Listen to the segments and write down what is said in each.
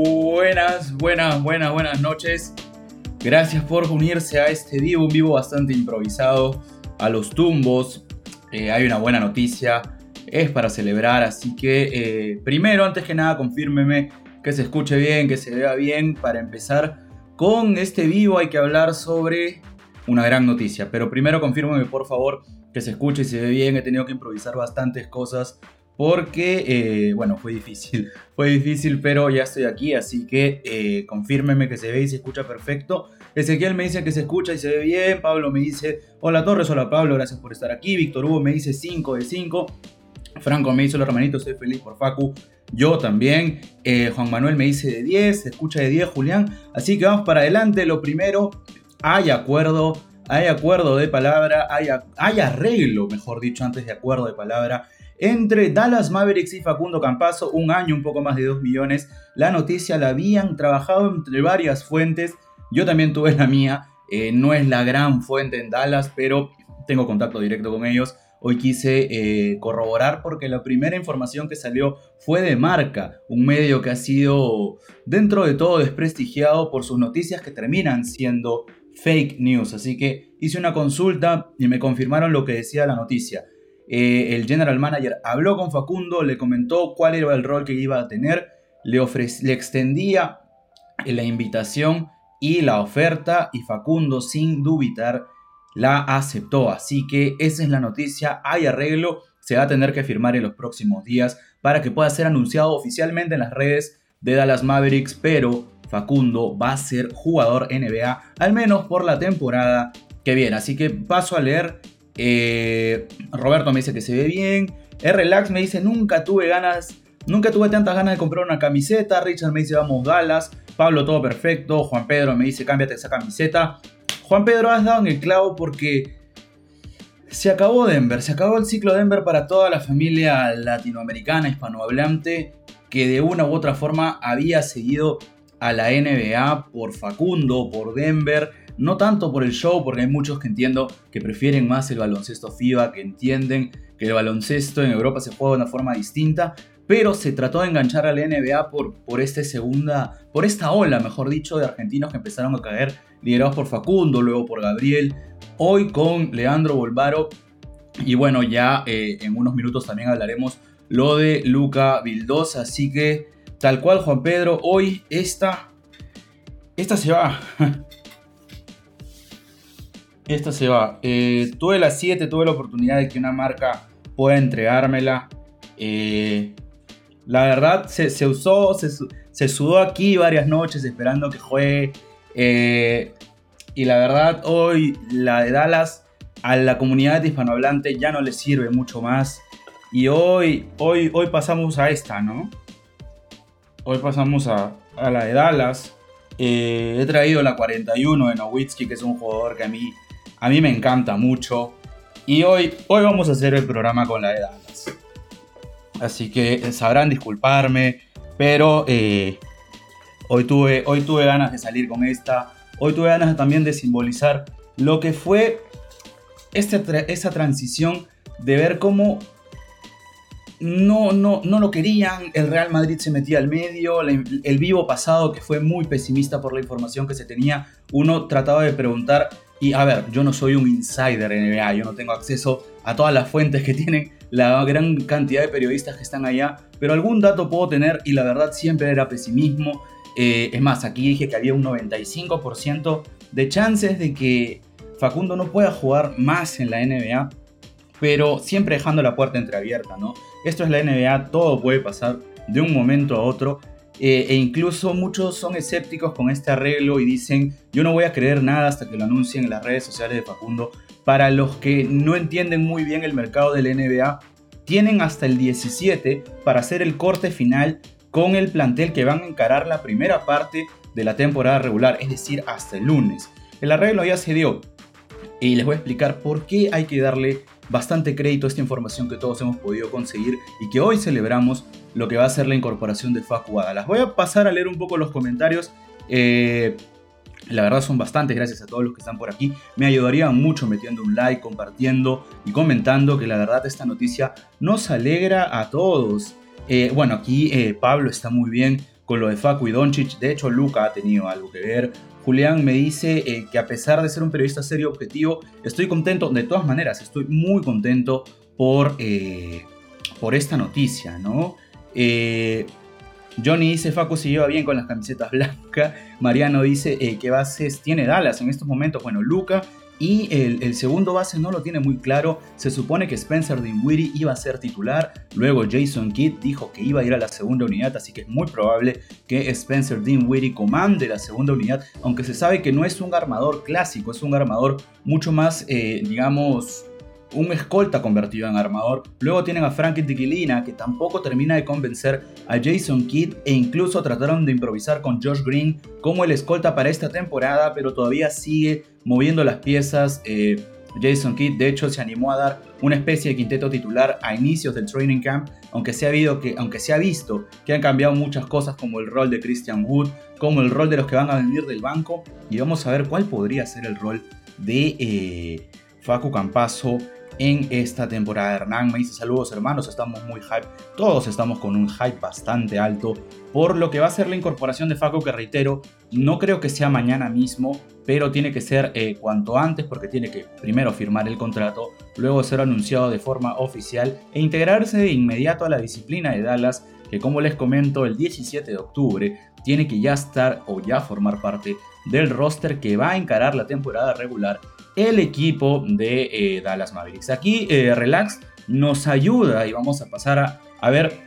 Buenas, buenas, buenas, buenas noches. Gracias por unirse a este vivo, un vivo bastante improvisado, a los tumbos. Eh, hay una buena noticia, es para celebrar, así que eh, primero, antes que nada, confírmeme que se escuche bien, que se vea bien. Para empezar con este vivo hay que hablar sobre una gran noticia, pero primero confírmeme por favor que se escuche y se ve bien. He tenido que improvisar bastantes cosas porque, eh, bueno, fue difícil, fue difícil, pero ya estoy aquí, así que eh, confírmeme que se ve y se escucha perfecto. Ezequiel me dice que se escucha y se ve bien, Pablo me dice, hola Torres, hola Pablo, gracias por estar aquí, Víctor Hugo me dice 5 de 5, Franco me dice, hola hermanito, soy feliz por Facu, yo también, eh, Juan Manuel me dice de 10, se escucha de 10 Julián, así que vamos para adelante, lo primero, hay acuerdo, hay acuerdo de palabra, hay, hay arreglo, mejor dicho, antes de acuerdo de palabra entre Dallas Mavericks y Facundo Campazo, un año, un poco más de 2 millones. La noticia la habían trabajado entre varias fuentes. Yo también tuve la mía. Eh, no es la gran fuente en Dallas, pero tengo contacto directo con ellos. Hoy quise eh, corroborar porque la primera información que salió fue de Marca, un medio que ha sido dentro de todo desprestigiado por sus noticias que terminan siendo fake news. Así que hice una consulta y me confirmaron lo que decía la noticia. Eh, el general manager habló con Facundo, le comentó cuál era el rol que iba a tener, le, le extendía la invitación y la oferta y Facundo sin dubitar la aceptó. Así que esa es la noticia, hay arreglo, se va a tener que firmar en los próximos días para que pueda ser anunciado oficialmente en las redes de Dallas Mavericks, pero Facundo va a ser jugador NBA, al menos por la temporada que viene. Así que paso a leer eh, Roberto me dice que se ve bien. R-Relax me dice, nunca tuve ganas, nunca tuve tantas ganas de comprar una camiseta. Richard me dice, vamos Dallas. Pablo, todo perfecto. Juan Pedro me dice, cámbiate esa camiseta. Juan Pedro, has dado en el clavo porque se acabó Denver. Se acabó el ciclo Denver para toda la familia latinoamericana, hispanohablante, que de una u otra forma había seguido a la NBA por Facundo, por Denver no tanto por el show, porque hay muchos que entiendo que prefieren más el baloncesto FIBA, que entienden que el baloncesto en Europa se juega de una forma distinta, pero se trató de enganchar a la NBA por, por, este segunda, por esta ola, mejor dicho, de argentinos que empezaron a caer, liderados por Facundo, luego por Gabriel, hoy con Leandro Bolvaro, y bueno, ya eh, en unos minutos también hablaremos lo de Luca Vildosa, así que tal cual Juan Pedro, hoy esta, esta se va. Esta se va. Eh, tuve las 7, tuve la oportunidad de que una marca pueda entregármela. Eh, la verdad, se, usó, se, sudó aquí varias noches esperando que juegue. Eh, y la verdad, hoy la de Dallas a la comunidad hispanohablante ya no le sirve mucho más. Y hoy, hoy, hoy pasamos a esta, ¿no? Hoy pasamos a, a la de Dallas. he traído la 41 de Nowitzki, que es un jugador que a mí a mí me encanta mucho. Y hoy, hoy vamos a hacer el programa con la de. Así que sabrán disculparme, pero eh, hoy, tuve, hoy tuve ganas de salir con esta. Hoy tuve ganas también de simbolizar lo que fue esta, esa transición de ver cómo no, no, no lo querían, el Real Madrid se metía al medio, el vivo pasado que fue muy pesimista por la información que se tenía, uno trataba de preguntar y a ver, yo no soy un insider NBA, yo no tengo acceso a todas las fuentes que tienen la gran cantidad de periodistas que están allá, pero algún dato puedo tener y la verdad siempre era pesimismo. Eh, es más, aquí dije que había un 95% de chances de que Facundo no pueda jugar más en la NBA, pero siempre dejando la puerta entreabierta, ¿no? Esto es la NBA, todo puede pasar de un momento a otro eh, e incluso muchos son escépticos con este arreglo y dicen, yo no voy a creer nada hasta que lo anuncien en las redes sociales de Facundo. Para los que no entienden muy bien el mercado del NBA, tienen hasta el 17 para hacer el corte final con el plantel que van a encarar la primera parte de la temporada regular, es decir, hasta el lunes. El arreglo ya se dio y les voy a explicar por qué hay que darle bastante crédito a esta información que todos hemos podido conseguir y que hoy celebramos lo que va a ser la incorporación de Facu Las voy a pasar a leer un poco los comentarios. Eh, la verdad son bastantes, gracias a todos los que están por aquí. Me ayudaría mucho metiendo un like, compartiendo y comentando que la verdad esta noticia nos alegra a todos. Eh, bueno, aquí eh, Pablo está muy bien. con lo de Facu y Doncic. De hecho, Luca ha tenido algo que ver. Julián me dice que a pesar de ser un periodista serio objetivo, estoy contento. De todas maneras, estoy muy contento por, por esta noticia, ¿no? Eh, Johnny dice, Facu se lleva bien con las camisetas blancas. Mariano dice, ¿qué bases tiene Dallas en estos momentos? Bueno, Luca y el, segundo base no lo tiene muy claro. Se supone que Spencer Dinwiddie iba a ser titular. Luego Jason Kidd dijo que iba a ir a la segunda unidad. Así que es muy probable que Spencer Dinwiddie comande la segunda unidad. Aunque se sabe que no es un armador clásico. Es un armador mucho más, eh, digamos, un escolta convertido en armador. Luego tienen a Frankie Tiquilina, que tampoco termina de convencer a Jason Kidd e incluso trataron de improvisar con Josh Green como el escolta para esta temporada, pero todavía sigue moviendo las piezas. Eh, Jason Kidd de hecho se animó a dar una especie de quinteto titular a inicios del training camp, aunque se ha, que, aunque se ha visto que han cambiado muchas cosas como el rol de Christian Wood, como el rol de los que van a venir del banco, y vamos a ver cuál podría ser el rol de eh, Facu Campazo en esta temporada. Hernán me dice saludos hermanos, estamos muy hype, todos estamos con un hype bastante alto por lo que va a ser la incorporación de Faco que reitero, no creo que sea mañana mismo, pero tiene que ser eh, cuanto antes porque tiene que primero firmar el contrato, luego ser anunciado de forma oficial e integrarse de inmediato a la disciplina de Dallas que como les comento el 17 de octubre tiene que ya estar o ya formar parte del roster que va a encarar la temporada regular el equipo de eh, Dallas Mavericks. Aquí eh, Relax nos ayuda y vamos a pasar a, ver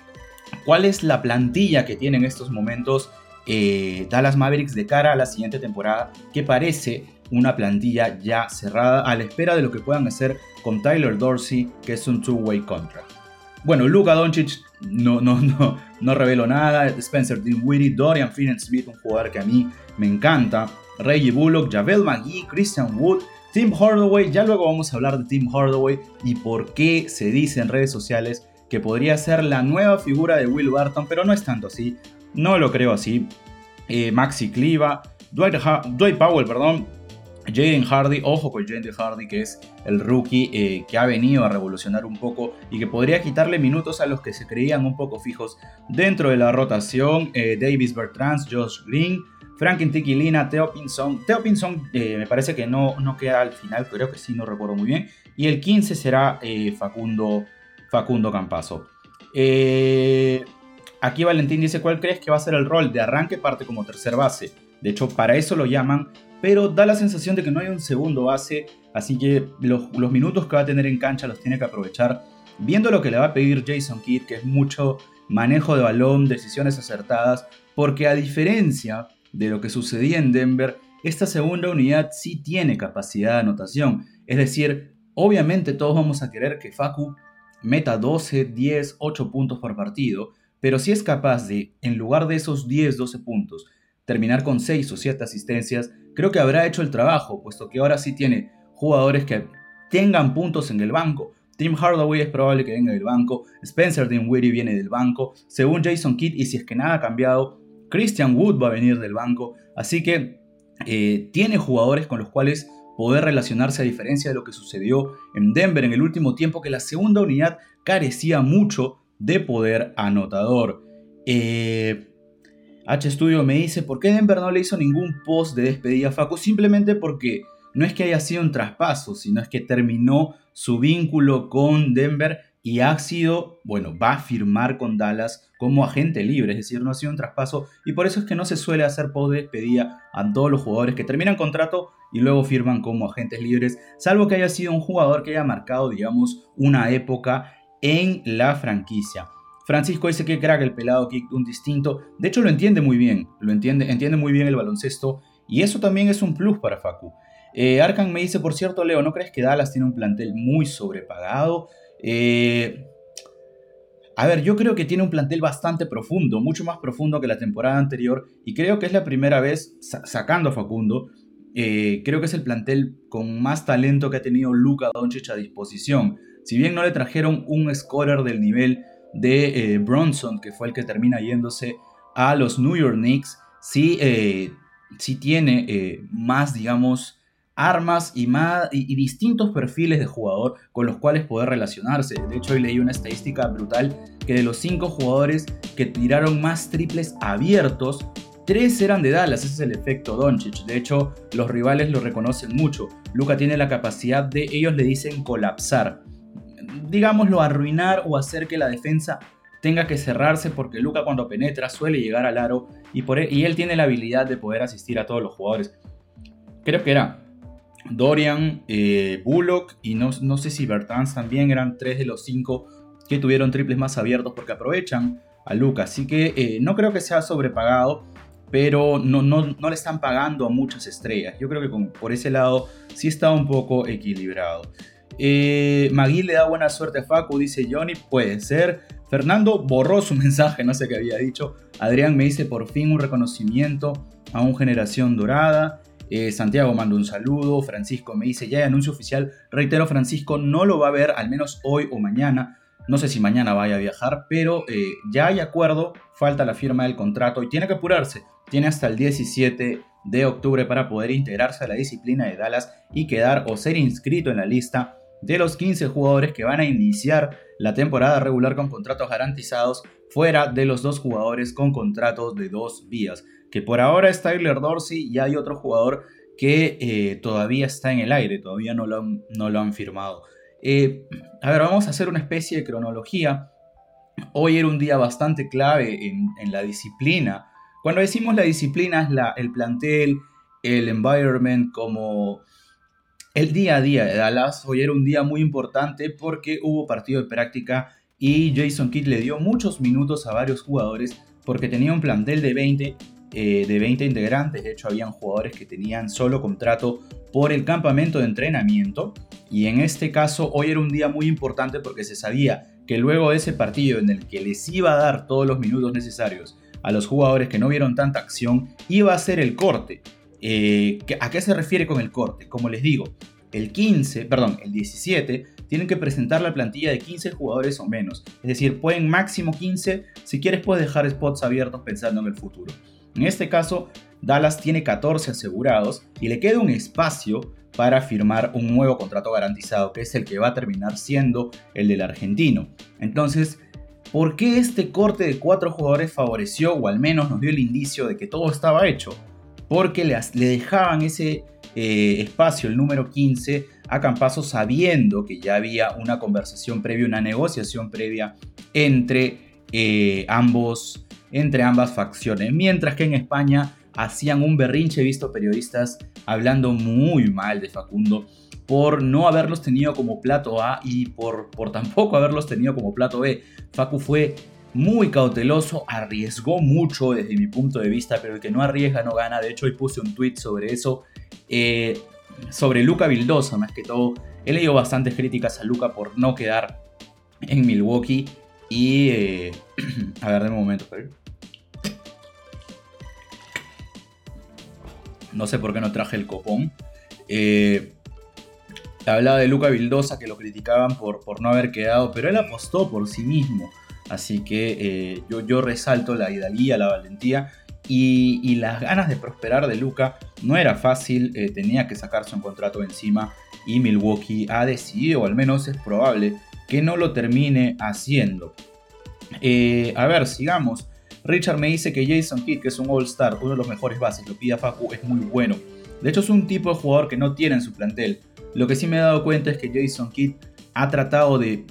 cuál es la plantilla que tiene en estos momentos eh, Dallas Mavericks de cara a la siguiente temporada, que parece una plantilla ya cerrada a la espera de lo que puedan hacer con Tyler Dorsey, que es un two-way contract. Bueno, Luka Doncic no, no, no, no reveló nada. Spencer Dinwiddie, Dorian Finney-Smith, un jugador que a mí me encanta. Reggie Bullock, Javel McGee, Christian Wood, Tim Hardaway, ya luego vamos a hablar de Tim Hardaway y por qué se dice en redes sociales que podría ser la nueva figura de Will Barton, pero no es tanto así, no lo creo así. Eh, Maxi Cliva, Dwight, Powell, perdón, Jaden Hardy, ojo con Jaden Hardy, que es el rookie eh, que ha venido a revolucionar un poco y que podría quitarle minutos a los que se creían un poco fijos dentro de la rotación. Eh, Davis Bertrands, Josh Green, Franklin Tiquilina, Theo Pinson. Theo Pinson eh, me parece que no, no queda al final, creo que sí, no recuerdo muy bien. Y el 15 será eh, Facundo, Facundo Campazo. Eh, aquí Valentín dice, ¿cuál crees que va a ser el rol? De arranque parte como tercer base. De hecho, para eso lo llaman, pero da la sensación de que no hay un segundo base, así que los, los minutos que va a tener en cancha los tiene que aprovechar. Viendo lo que le va a pedir Jason Kidd, que es mucho manejo de balón, decisiones acertadas, porque a diferencia de lo que sucedía en Denver, esta segunda unidad sí tiene capacidad de anotación. Es decir, obviamente todos vamos a querer que Facu meta 12, 10, 8 puntos por partido, pero si es capaz de, en lugar de esos 10, 12 puntos, terminar con 6 o 7 asistencias, creo que habrá hecho el trabajo, puesto que ahora sí tiene jugadores que tengan puntos en el banco. Tim Hardaway es probable que venga del banco, Spencer Dinwiddie viene del banco, según Jason Kidd, y si es que nada ha cambiado, Christian Wood va a venir del banco, así que eh, tiene jugadores con los cuales poder relacionarse a diferencia de lo que sucedió en Denver en el último tiempo, que la segunda unidad carecía mucho de poder anotador. Eh, H Studio me dice, ¿por qué Denver no le hizo ningún post de despedida a Facu? Simplemente porque no es que haya sido un traspaso, sino es que terminó su vínculo con Denver y ha sido, bueno, va a firmar con Dallas como agente libre, es decir, no ha sido un traspaso y por eso es que no se suele hacer de despedida a todos los jugadores que terminan contrato y luego firman como agentes libres, salvo que haya sido un jugador que haya marcado, digamos, una época en la franquicia. Francisco dice que crack el pelado kick un distinto, de hecho lo entiende muy bien, lo entiende, entiende muy bien el baloncesto y eso también es un plus para Facu. Eh, Arkan me dice, por cierto, Leo, ¿no crees que Dallas tiene un plantel muy sobrepagado? Eh, a ver, yo creo que tiene un plantel bastante profundo, mucho más profundo que la temporada anterior, y creo que es la primera vez, sacando a Facundo, eh, creo que es el plantel con más talento que ha tenido Luka Doncic a disposición. Si bien no le trajeron un scorer del nivel de eh, Bronson, que fue el que termina yéndose a los New York Knicks, sí, sí tiene más, digamos, armas y, distintos perfiles de jugador con los cuales poder relacionarse. De hecho, hoy leí una estadística brutal que de los cinco jugadores que tiraron más triples abiertos, tres eran de Dallas. Ese es el efecto Doncic. De hecho, los rivales lo reconocen mucho. Luca tiene la capacidad de, ellos le dicen colapsar. Digámoslo, arruinar o hacer que la defensa tenga que cerrarse porque Luca cuando penetra suele llegar al aro y, por él, e, y él tiene la habilidad de poder asistir a todos los jugadores. Creo que era Dorian, eh, Bullock y no, no, sé si Bertans también eran tres de los cinco que tuvieron triples más abiertos porque aprovechan a Luca. Así que eh, no creo que sea sobrepagado, pero no, no, no, le están pagando a muchas estrellas. Yo creo que por ese lado sí está un poco equilibrado. Eh, Magui le da buena suerte a Facu, dice Johnny, puede ser. Fernando borró su mensaje, no sé qué había dicho. Adrián me dice por fin un reconocimiento a un generación dorada. Eh, Santiago manda un saludo. Francisco me dice ya hay anuncio oficial. Reitero, Francisco no lo va a ver al menos hoy o mañana. No sé si mañana vaya a viajar, pero eh, ya hay acuerdo. Falta la firma del contrato y tiene que apurarse. Tiene hasta el 17 de octubre para poder integrarse a la disciplina de Dallas y quedar o ser inscrito en la lista de los 15 jugadores que van a iniciar la temporada regular con contratos garantizados fuera de los dos jugadores con contratos de dos vías, que por ahora es Tyler Dorsey y hay otro jugador que eh, todavía está en el aire, todavía no lo han, no lo han firmado. Eh, a ver, vamos a hacer una especie de cronología. Hoy era un día bastante clave en, la disciplina. Cuando decimos la disciplina es la, el plantel, el environment, como el día a día de Dallas hoy era un día muy importante porque hubo partido de práctica y Jason Kidd le dio muchos minutos a varios jugadores porque tenía un plantel de 20, eh, de 20 integrantes. De hecho, habían jugadores que tenían solo contrato por el campamento de entrenamiento. Y en este caso, hoy era un día muy importante porque se sabía que luego de ese partido en el que les iba a dar todos los minutos necesarios a los jugadores que no vieron tanta acción, iba a ser el corte. Eh, ¿A qué se refiere con el corte? Como les digo, el 15, perdón, el 17, tienen que presentar la plantilla de 15 jugadores o menos. Es decir, pueden máximo 15, si quieres puedes dejar spots abiertos pensando en el futuro. En este caso, Dallas tiene 14 asegurados y le queda un espacio para firmar un nuevo contrato garantizado, que es el que va a terminar siendo el del argentino. Entonces, ¿por qué este corte de cuatro jugadores favoreció o al menos nos dio el indicio de que todo estaba hecho? porque le, dejaban ese eh, espacio, el número 15, a Campazo sabiendo que ya había una conversación previa, una negociación previa entre, eh, ambos, entre ambas facciones. Mientras que en España hacían un berrinche, visto periodistas hablando muy mal de Facundo por no haberlos tenido como plato A y por, por tampoco haberlos tenido como plato B. Facu fue muy cauteloso, arriesgó mucho desde mi punto de vista, pero el que no arriesga no gana. De hecho, hoy puse un tweet sobre eso, eh, sobre Luca Vildosa más que todo. He leído bastantes críticas a Luca por no quedar en Milwaukee y... Eh, a ver, de un momento. No sé por qué no traje el copón. Eh, hablaba de Luca Vildosa que lo criticaban por, por no haber quedado, pero él apostó por sí mismo. Así que eh, yo, yo, resalto la hidalguía, la valentía y, las ganas de prosperar de Luca. No era fácil, eh, tenía que sacarse un contrato encima y Milwaukee ha decidido, o al menos es probable, que no lo termine haciendo. A ver, sigamos. Richard me dice que Jason Kidd, que es un All-Star, uno de los mejores bases, lo pide a Facu, es muy bueno. De hecho, es un tipo de jugador que no tiene en su plantel. Lo que sí me he dado cuenta es que Jason Kidd ha tratado de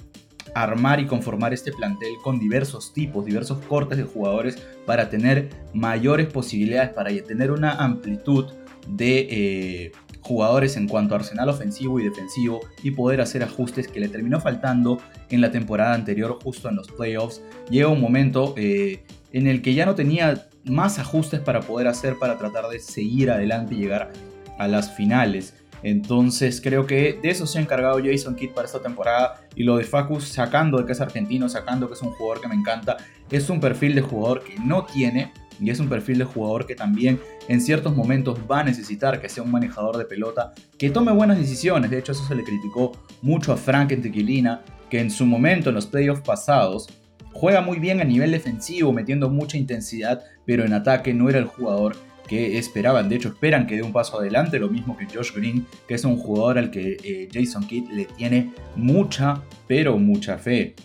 armar y conformar este plantel con diversos tipos, diversos cortes de jugadores para tener mayores posibilidades, para tener una amplitud de eh, jugadores en cuanto a arsenal ofensivo y defensivo y poder hacer ajustes que le terminó faltando en la temporada anterior justo en los playoffs. Llega un momento eh, en el que ya no tenía más ajustes para poder hacer para tratar de seguir adelante y llegar a las finales. Entonces creo que de eso se ha encargado Jason Kidd para esta temporada y lo de Facus sacando de que es argentino, sacando que es un jugador que me encanta, es un perfil de jugador que no tiene y es un perfil de jugador que también en ciertos momentos va a necesitar que sea un manejador de pelota, que tome buenas decisiones, de hecho eso se le criticó mucho a Frank Tequilina, que en su momento en los playoffs pasados juega muy bien a nivel defensivo, metiendo mucha intensidad, pero en ataque no era el jugador que esperaban, de hecho esperan que dé un paso adelante, lo mismo que Josh Green, que es un jugador al que eh, Jason Kidd le tiene mucha, pero mucha fe.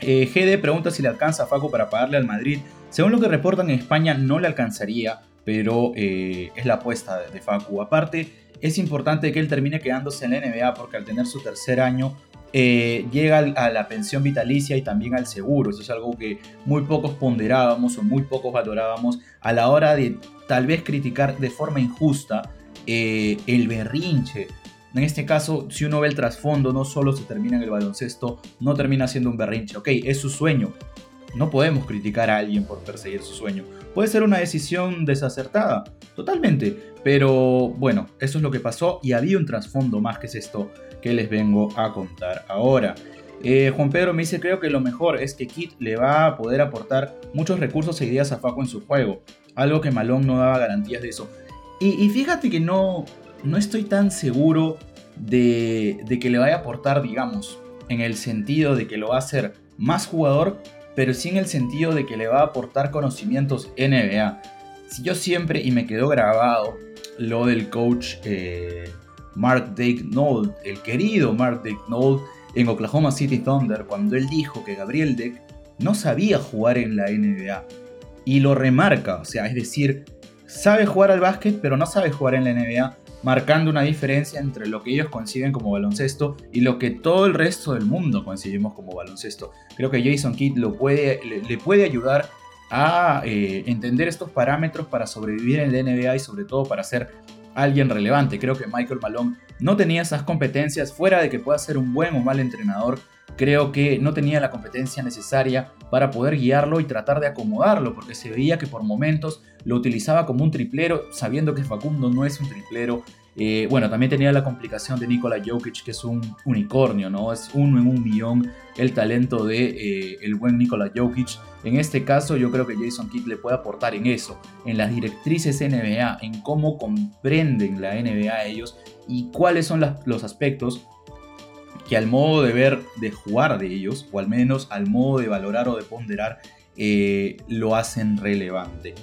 Eh, GD pregunta si le alcanza a Facu para pagarle al Madrid. Según lo que reportan en España, no le alcanzaría, pero eh, es la apuesta de, de Facu. Aparte, es importante que él termine quedándose en la NBA porque al tener su tercer año eh, llega a la pensión vitalicia y también al seguro. Eso es algo que muy pocos ponderábamos o muy pocos valorábamos a la hora de tal vez criticar de forma injusta eh, el berrinche. En este caso, si uno ve el trasfondo, no solo se termina en el baloncesto, no termina siendo un berrinche. Ok, es su sueño. No podemos criticar a alguien por perseguir su sueño. Puede ser una decisión desacertada, totalmente. Pero bueno, eso es lo que pasó y había un trasfondo más que es esto que les vengo a contar ahora. Eh, Juan Pedro me dice, creo que lo mejor es que Kit le va a poder aportar muchos recursos e ideas a Faco en su juego. Algo que Malone no daba garantías de eso. Y, fíjate que no, no estoy tan seguro de, de, que le vaya a aportar, digamos, en el sentido de que lo va a hacer más jugador, pero sí en el sentido de que le va a aportar conocimientos NBA. Si yo siempre, y me quedó grabado, lo del coach eh, Mark Dake Knoll, el querido Mark Dake en Oklahoma City Thunder, cuando él dijo que Gabriel Deck no sabía jugar en la NBA. Y lo remarca, o sea, es decir, sabe jugar al básquet, pero no sabe jugar en la NBA, marcando una diferencia entre lo que ellos conciben como baloncesto y lo que todo el resto del mundo concibimos como baloncesto. Creo que Jason Kidd lo puede, le, puede ayudar a eh, entender estos parámetros para sobrevivir en la NBA y sobre todo para ser alguien relevante. Creo que Michael Malone no tenía esas competencias, fuera de que pueda ser un buen o mal entrenador, creo que no tenía la competencia necesaria para poder guiarlo y tratar de acomodarlo, porque se veía que por momentos lo utilizaba como un triplero, sabiendo que Facundo no es un triplero bueno, también tenía la complicación de Nikola Jokic, que es un unicornio, ¿no? Es uno en un millón el talento de eh, el buen Nikola Jokic. En este caso, yo creo que Jason Kidd le puede aportar en eso, en las directrices NBA, en cómo comprenden la NBA ellos y cuáles son los aspectos que al modo de ver, de jugar de ellos, o al menos al modo de valorar o de ponderar, eh, lo hacen relevante.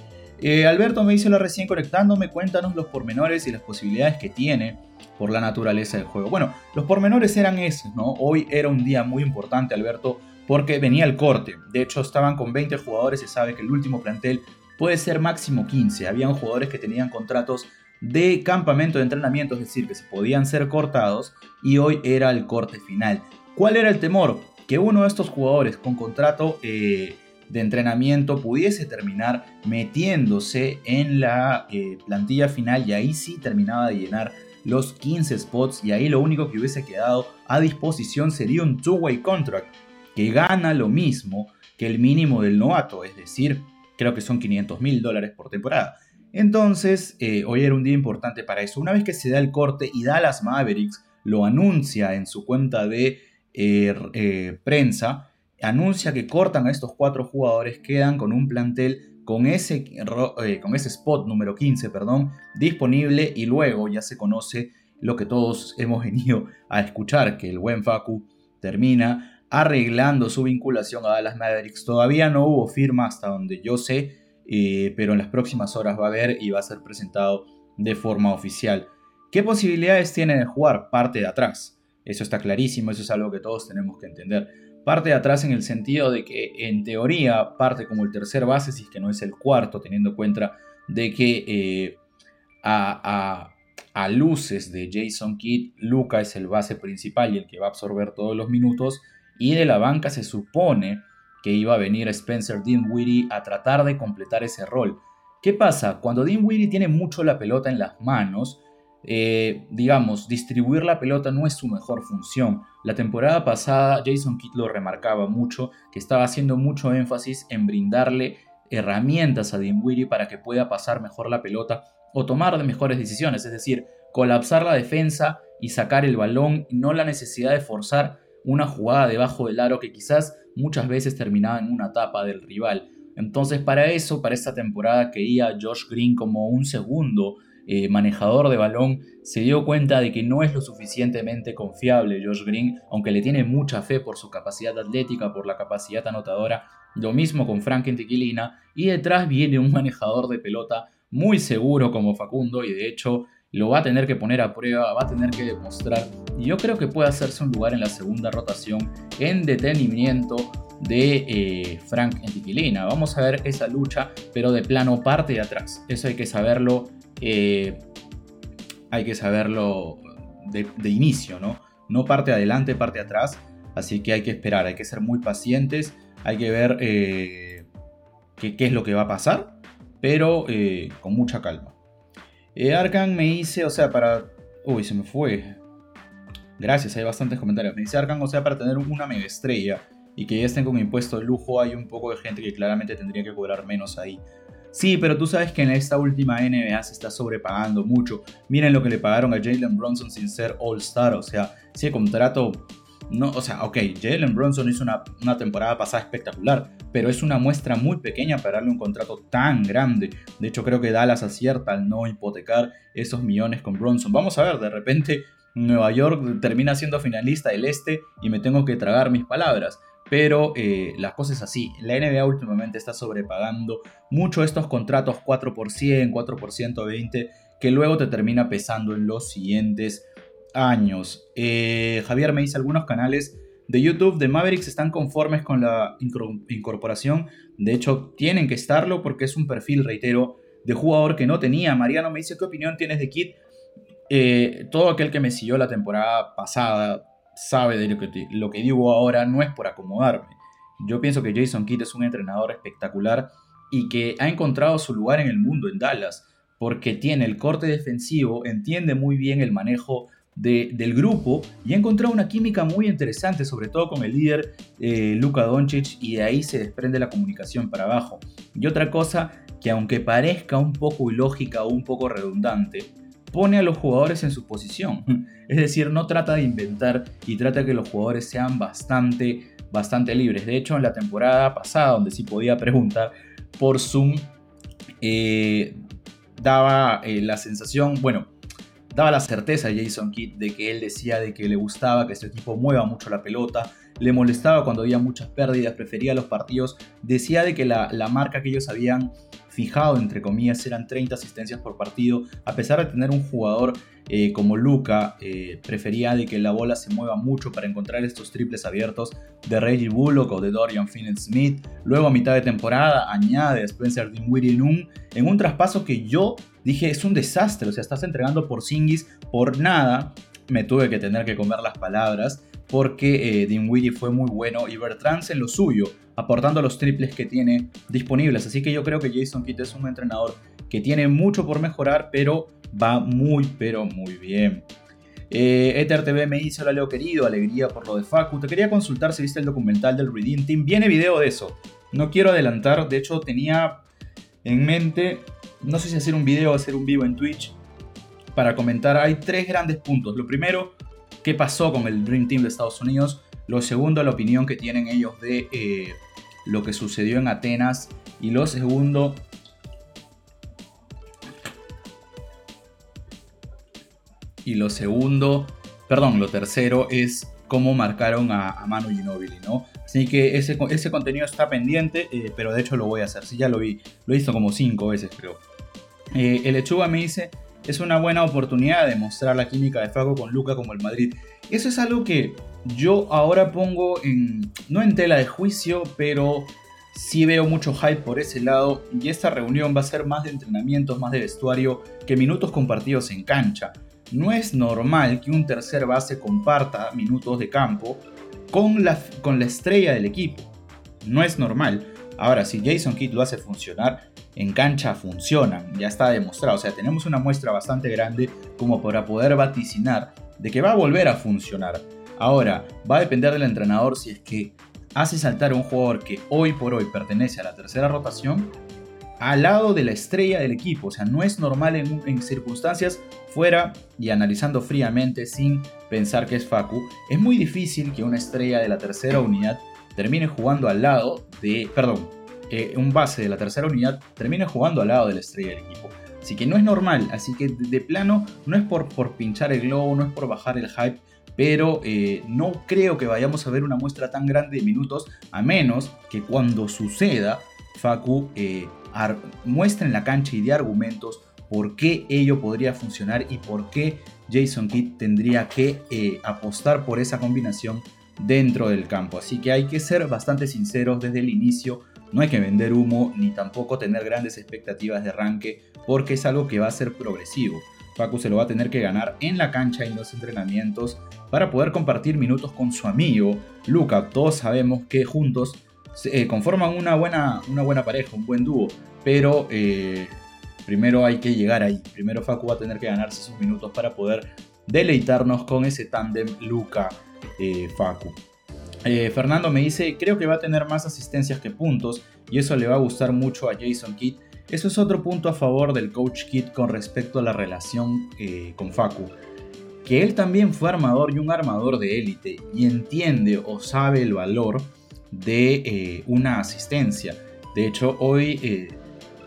Eh, Alberto me dice lo recién conectándome, cuéntanos los pormenores y las posibilidades que tiene por la naturaleza del juego. Bueno, los pormenores eran esos, ¿no? Hoy era un día muy importante, Alberto, porque venía el corte. De hecho, estaban con 20 jugadores, se sabe que el último plantel puede ser máximo 15. Habían jugadores que tenían contratos de campamento de entrenamiento, es decir, que se podían ser cortados, y hoy era el corte final. ¿Cuál era el temor? Que uno de estos jugadores con contrato eh, de entrenamiento pudiese terminar metiéndose en la eh, plantilla final y ahí sí terminaba de llenar los 15 spots y ahí lo único que hubiese quedado a disposición sería un two-way contract que gana lo mismo que el mínimo del novato, es decir, creo que son 500 mil dólares por temporada. Entonces, eh, hoy era un día importante para eso. Una vez que se da el corte y Dallas Mavericks lo anuncia en su cuenta de eh, prensa, anuncia que cortan a estos cuatro jugadores, quedan con un plantel con ese, eh, con ese spot número 15, perdón, disponible y luego ya se conoce lo que todos hemos venido a escuchar, que el buen Facu termina arreglando su vinculación a Dallas Mavericks. Todavía no hubo firma hasta donde yo sé, eh, pero en las próximas horas va a haber y va a ser presentado de forma oficial. ¿Qué posibilidades tiene de jugar? Parte de atrás. Eso está clarísimo, eso es algo que todos tenemos que entender parte de atrás en el sentido de que en teoría parte como el tercer base, si es que no es el cuarto, teniendo en cuenta de que eh, a, luces de Jason Kidd, Luca es el base principal y el que va a absorber todos los minutos, y de la banca se supone que iba a venir Spencer Dinwiddie a tratar de completar ese rol. ¿Qué pasa? Cuando Dinwiddie tiene mucho la pelota en las manos, eh, digamos, distribuir la pelota no es su mejor función. La temporada pasada Jason Kidd lo remarcaba mucho, que estaba haciendo mucho énfasis en brindarle herramientas a Dinwiddie para que pueda pasar mejor la pelota o tomar mejores decisiones, es decir, colapsar la defensa y sacar el balón, no la necesidad de forzar una jugada debajo del aro que quizás muchas veces terminaba en una tapa del rival. Entonces para eso, para esta temporada, quería Josh Green como un segundo eh, manejador de balón, se dio cuenta de que no es lo suficientemente confiable Josh Green, aunque le tiene mucha fe por su capacidad atlética, por la capacidad anotadora. Lo mismo con Frank Tequilina, y detrás viene un manejador de pelota muy seguro como Facundo y de hecho lo va a tener que poner a prueba, va a tener que demostrar y yo creo que puede hacerse un lugar en la segunda rotación en detenimiento de eh, Frank Antiquilina. Vamos a ver esa lucha, pero de plano parte de atrás. Eso hay que saberlo, eh, hay que saberlo de, inicio, ¿no? No parte adelante, parte atrás. Así que hay que esperar, hay que ser muy pacientes, hay que ver eh, qué, es lo que va a pasar, pero con mucha calma. Arkan me dice, o sea, para... Uy, se me fue. Gracias, hay bastantes comentarios. Me dice Arkan, o sea, para tener una mega estrella y que ya estén con impuesto de lujo, hay un poco de gente que claramente tendría que cobrar menos ahí. Sí, pero tú sabes que en esta última NBA se está sobrepagando mucho. Miren lo que le pagaron a Jalen Bronson sin ser All-Star. O sea, el contrato. No, o sea, ok, Jalen Bronson hizo una, una, temporada pasada espectacular, pero es una muestra muy pequeña para darle un contrato tan grande. De hecho, creo que Dallas acierta al no hipotecar esos millones con Bronson. Vamos a ver, de repente Nueva York termina siendo finalista del Este y me tengo que tragar mis palabras. Pero eh, las cosas así. La NBA últimamente está sobrepagando mucho estos contratos 4 por 100, 4 por 120, que luego te termina pesando en los siguientes años. Eh, Javier me dice algunos canales de YouTube de Mavericks están conformes con la incorporación. De hecho, tienen que estarlo porque es un perfil, reitero, de jugador que no tenía. Mariano me dice, ¿qué opinión tienes de Kid? Eh, todo aquel que me siguió la temporada pasada sabe de lo que, digo ahora, no es por acomodarme. Yo pienso que Jason Kidd es un entrenador espectacular y que ha encontrado su lugar en el mundo en Dallas, porque tiene el corte defensivo, entiende muy bien el manejo del grupo y ha encontrado una química muy interesante, sobre todo con el líder eh, Luka Doncic, y de ahí se desprende la comunicación para abajo. Y otra cosa que aunque parezca un poco ilógica o un poco redundante, pone a los jugadores en su posición. Es decir, no trata de inventar y trata que los jugadores sean bastante, bastante libres. De hecho, en la temporada pasada, donde sí podía preguntar por Zoom, eh, daba eh, la sensación, bueno, daba la certeza a Jason Kidd de que él decía de que le gustaba que este equipo mueva mucho la pelota, le molestaba cuando había muchas pérdidas, prefería los partidos, decía de que la, la marca que ellos habían fijado, entre comillas, eran 30 asistencias por partido, a pesar de tener un jugador eh, como Luca, eh, prefería de que la bola se mueva mucho para encontrar estos triples abiertos de Reggie Bullock o de Dorian Finney-Smith. Luego a mitad de temporada añade a Spencer Dinwiddie en un, en un traspaso que yo dije es un desastre, o sea, estás entregando por Singis por nada. Me tuve que tener que comer las palabras porque eh, Dinwiddie fue muy bueno y Bertrand en lo suyo, aportando los triples que tiene disponibles. Así que yo creo que Jason Kidd es un entrenador que tiene mucho por mejorar, pero va muy, pero muy bien. Eh, Ether TV me dice, hola Leo querido, alegría por lo de Facu. Te quería consultar si viste el documental del Redeem Team. Viene video de eso. No quiero adelantar, de hecho tenía en mente, no sé si hacer un video o hacer un vivo en Twitch para comentar. Hay tres grandes puntos. Lo primero, qué pasó con el Dream Team de Estados Unidos. Lo segundo, la opinión que tienen ellos de eh, lo que sucedió en Atenas. Y lo segundo, y lo segundo, perdón, lo tercero es cómo marcaron a, Manu Ginobili, ¿no? Así que ese, ese contenido está pendiente, eh, pero de hecho lo voy a hacer, sí, ya lo vi, lo visto como cinco veces creo. Eh, el Lechuga me dice, es una buena oportunidad de mostrar la química de Fago con Luca como el Madrid. Eso es algo que yo ahora pongo en, no en tela de juicio, pero sí veo mucho hype por ese lado y esta reunión va a ser más de entrenamientos, más de vestuario que minutos compartidos en cancha. No es normal que un tercer base comparta minutos de campo con la, estrella del equipo. No es normal. Ahora, si Jason Kidd lo hace funcionar, en cancha funcionan, ya está demostrado. O sea, tenemos una muestra bastante grande como para poder vaticinar de que va a volver a funcionar. Ahora, va a depender del entrenador si es que hace saltar a un jugador que hoy por hoy pertenece a la tercera rotación al lado de la estrella del equipo. O sea, no es normal en, circunstancias fuera y analizando fríamente sin pensar que es Facu. Es muy difícil que una estrella de la tercera unidad termine jugando al lado de, perdón, un base de la tercera unidad termine jugando al lado de la estrella del equipo. Así que no es normal, así que de, plano no es por, por pinchar el globo, no es por bajar el hype, pero eh, no creo que vayamos a ver una muestra tan grande de minutos, a menos que cuando suceda Facu eh, muestra en la cancha y de argumentos por qué ello podría funcionar y por qué Jason Kidd tendría que eh, apostar por esa combinación dentro del campo. Así que hay que ser bastante sinceros desde el inicio. No hay que vender humo ni tampoco tener grandes expectativas de arranque porque es algo que va a ser progresivo. Facu se lo va a tener que ganar en la cancha y en los entrenamientos para poder compartir minutos con su amigo Luca. Todos sabemos que juntos eh, conforman una buena, una buena pareja, un buen dúo, pero eh, primero hay que llegar ahí. Primero Facu va a tener que ganarse sus minutos para poder deleitarnos con ese tándem Luca-Facu. Eh, Fernando me dice, creo que va a tener más asistencias que puntos y eso le va a gustar mucho a Jason Kidd. Eso es otro punto a favor del coach Kidd con respecto a la relación con Facu. Que él también fue armador y un armador de élite y entiende o sabe el valor de eh, una asistencia. De hecho, hoy, eh,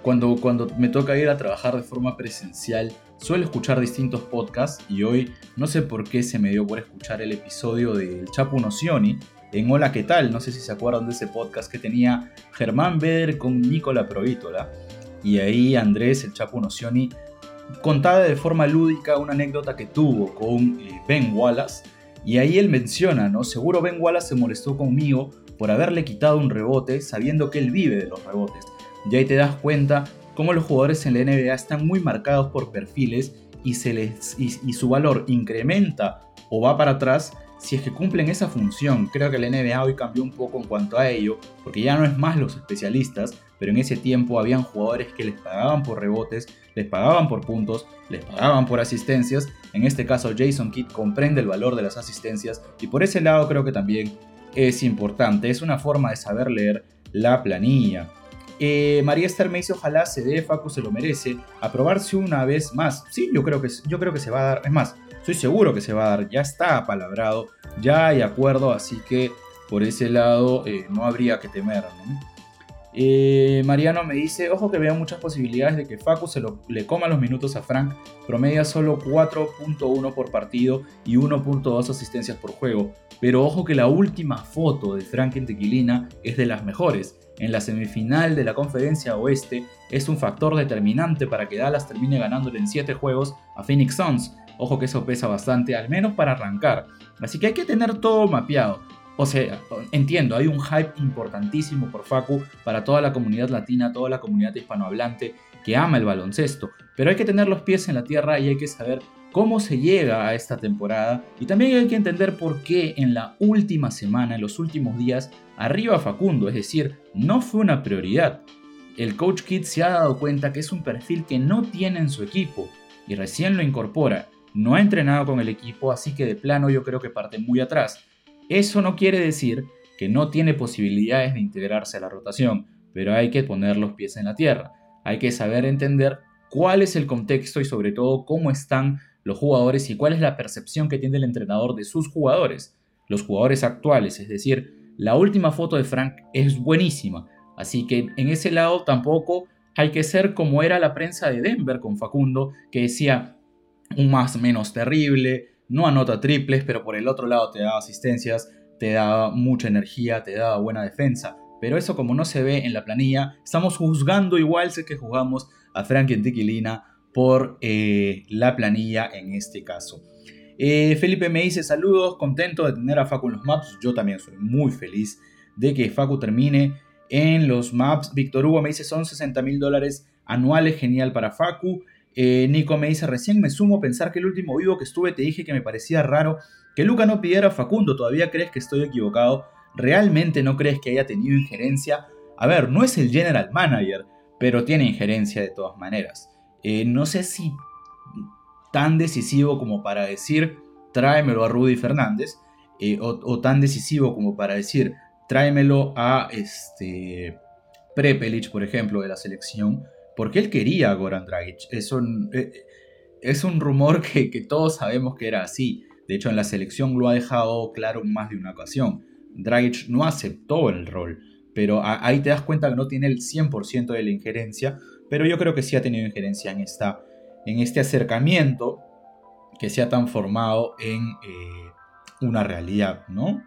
cuando, cuando me toca ir a trabajar de forma presencial, suelo escuchar distintos podcasts y hoy no sé por qué se me dio por escuchar el episodio del Chapo Nocioni en Hola, ¿qué tal? No sé si se acuerdan de ese podcast que tenía Germán Beder con Nicola Provítola. Y ahí Andrés, el Chapo Nocioni, contaba de forma lúdica una anécdota que tuvo con eh, Ben Wallace. Y ahí él menciona, ¿no? Seguro Ben Wallace se molestó conmigo por haberle quitado un rebote sabiendo que él vive de los rebotes. Y ahí te das cuenta cómo los jugadores en la NBA están muy marcados por perfiles y, y, su valor incrementa o va para atrás si es que cumplen esa función. Creo que la NBA hoy cambió un poco en cuanto a ello, porque ya no es más los especialistas, pero en ese tiempo habían jugadores que les pagaban por rebotes, les pagaban por puntos, les pagaban por asistencias. En este caso Jason Kidd comprende el valor de las asistencias y por ese lado creo que también es importante, es una forma de saber leer la planilla. Eh, María Esther me dice, ojalá se dé, Facu se lo merece, aprobarse una vez más. Sí, yo creo, que, yo creo que se va a dar, es más, estoy seguro que se va a dar, ya está apalabrado, ya hay acuerdo, así que por ese lado eh, no habría que temer. Eh, Mariano me dice, ojo que veo muchas posibilidades de que Facu se lo, le coma los minutos a Frank, promedia solo 4.1 por partido y 1.2 asistencias por juego. Pero ojo que la última foto de Frank en Tequilina es de las mejores. En la semifinal de la conferencia oeste es un factor determinante para que Dallas termine ganándole en 7 juegos a Phoenix Suns. Ojo que eso pesa bastante, al menos para arrancar. Así que hay que tener todo mapeado. O sea, entiendo, hay un hype importantísimo por Facu para toda la comunidad latina, toda la comunidad hispanohablante que ama el baloncesto, pero hay que tener los pies en la tierra y hay que saber cómo se llega a esta temporada y también hay que entender por qué en la última semana, en los últimos días, arriba Facundo, es decir, no fue una prioridad. El coach Kid se ha dado cuenta que es un perfil que no tiene en su equipo y recién lo incorpora. No ha entrenado con el equipo, así que de plano yo creo que parte muy atrás. Eso no quiere decir que no tiene posibilidades de integrarse a la rotación, pero hay que poner los pies en la tierra. Hay que saber entender cuál es el contexto y sobre todo cómo están los jugadores y cuál es la percepción que tiene el entrenador de sus jugadores, los jugadores actuales. Es decir, la última foto de Frank es buenísima, así que en ese lado tampoco hay que ser como era la prensa de Denver con Facundo, que decía un más menos terrible, no anota triples, pero por el otro lado te da asistencias, te da mucha energía, te da buena defensa. Pero eso como no se ve en la planilla, estamos juzgando igual sé que jugamos a Frankie Tiquilina por eh, la planilla en este caso. Eh, Felipe me dice saludos, contento de tener a Facu en los maps. Yo también soy muy feliz de que Facu termine en los maps. Víctor Hugo me dice son 60 mil dólares anuales, genial para Facu. Eh, Nico me dice, recién me sumo a pensar que el último vivo que estuve te dije que me parecía raro que Luca no pidiera a Facundo. ¿Todavía crees que estoy equivocado? ¿Realmente no crees que haya tenido injerencia? A ver, no es el general manager, pero tiene injerencia de todas maneras. Eh, no sé si tan decisivo como para decir tráemelo a Rudy Fernández, eh, o, tan decisivo como para decir tráemelo a este Prepelic, por ejemplo, de la selección, porque él quería a Goran Dragic. Es un, eh, es un rumor que, todos sabemos que era así. De hecho, en la selección lo ha dejado claro en más de una ocasión. Dragic no aceptó el rol, pero ahí te das cuenta que no tiene el 100% de la injerencia, pero yo creo que sí ha tenido injerencia en, esta, en este acercamiento que se ha transformado en eh, una realidad, ¿no?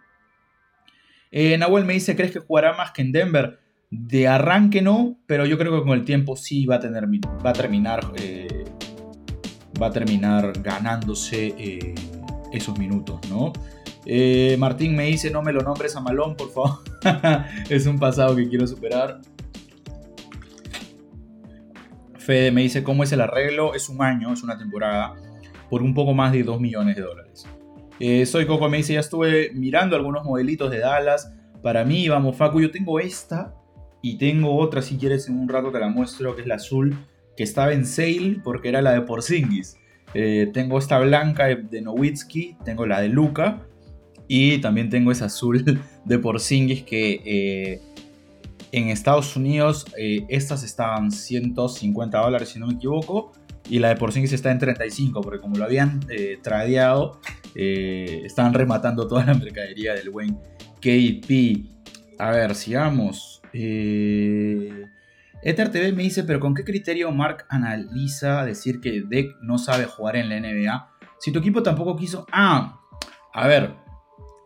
Eh, Nahuel me dice, ¿crees que jugará más que en Denver? De arranque no, pero yo creo que con el tiempo sí va a, tener, va a terminar, eh, va a terminar ganándose eh, esos minutos, ¿no? Eh, Martín me dice, no me lo nombres a Malón, por favor. es un pasado que quiero superar. Fede me dice, ¿cómo es el arreglo? Es un año, es una temporada, por un poco más de 2 millones de dólares. Soy Coco me dice, ya estuve mirando algunos modelitos de Dallas. Para mí, vamos, Facu, yo tengo esta y tengo otra, si quieres, en un rato te la muestro, que es la azul, que estaba en sale porque era la de Porzingis. Eh, tengo esta blanca de Nowitzki, tengo la de Luca y también tengo esa azul de Porzingis que eh, en Estados Unidos eh, estas estaban 150 dólares si no me equivoco. Y la de Porzingis está en 35 porque como lo habían eh, tradeado, estaban rematando toda la mercadería del buen KP. A ver, sigamos. Ether TV me dice, pero ¿con qué criterio Mark analiza decir que Deck no sabe jugar en la NBA? Si tu equipo tampoco quiso... Ah, a ver,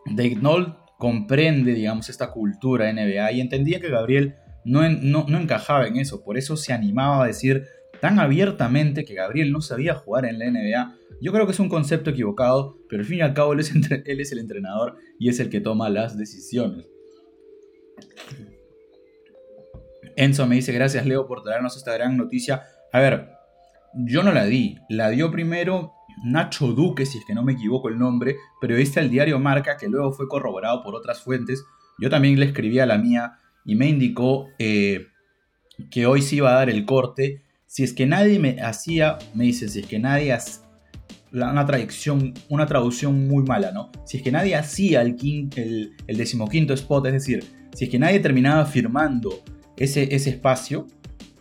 Dave Knoll comprende, digamos, esta cultura NBA y entendía que Gabriel no, no, encajaba en eso, por eso se animaba a decir tan abiertamente que Gabriel no sabía jugar en la NBA. Yo creo que es un concepto equivocado, pero al fin y al cabo él es el entrenador y es el que toma las decisiones. Enzo me dice, gracias Leo por traernos esta gran noticia. A ver, yo no la di, la dio primero Nacho Duque, si es que no me equivoco el nombre, periodista del diario Marca, que luego fue corroborado por otras fuentes. Yo también le escribí a la mía y me indicó eh, que hoy sí iba a dar el corte. Si es que nadie me hacía, me dice, si es que nadie hacía una traducción, una traducción muy mala, ¿no? Si es que nadie hacía el, el, el decimoquinto spot, es decir, si es que nadie terminaba firmando ese, ese espacio,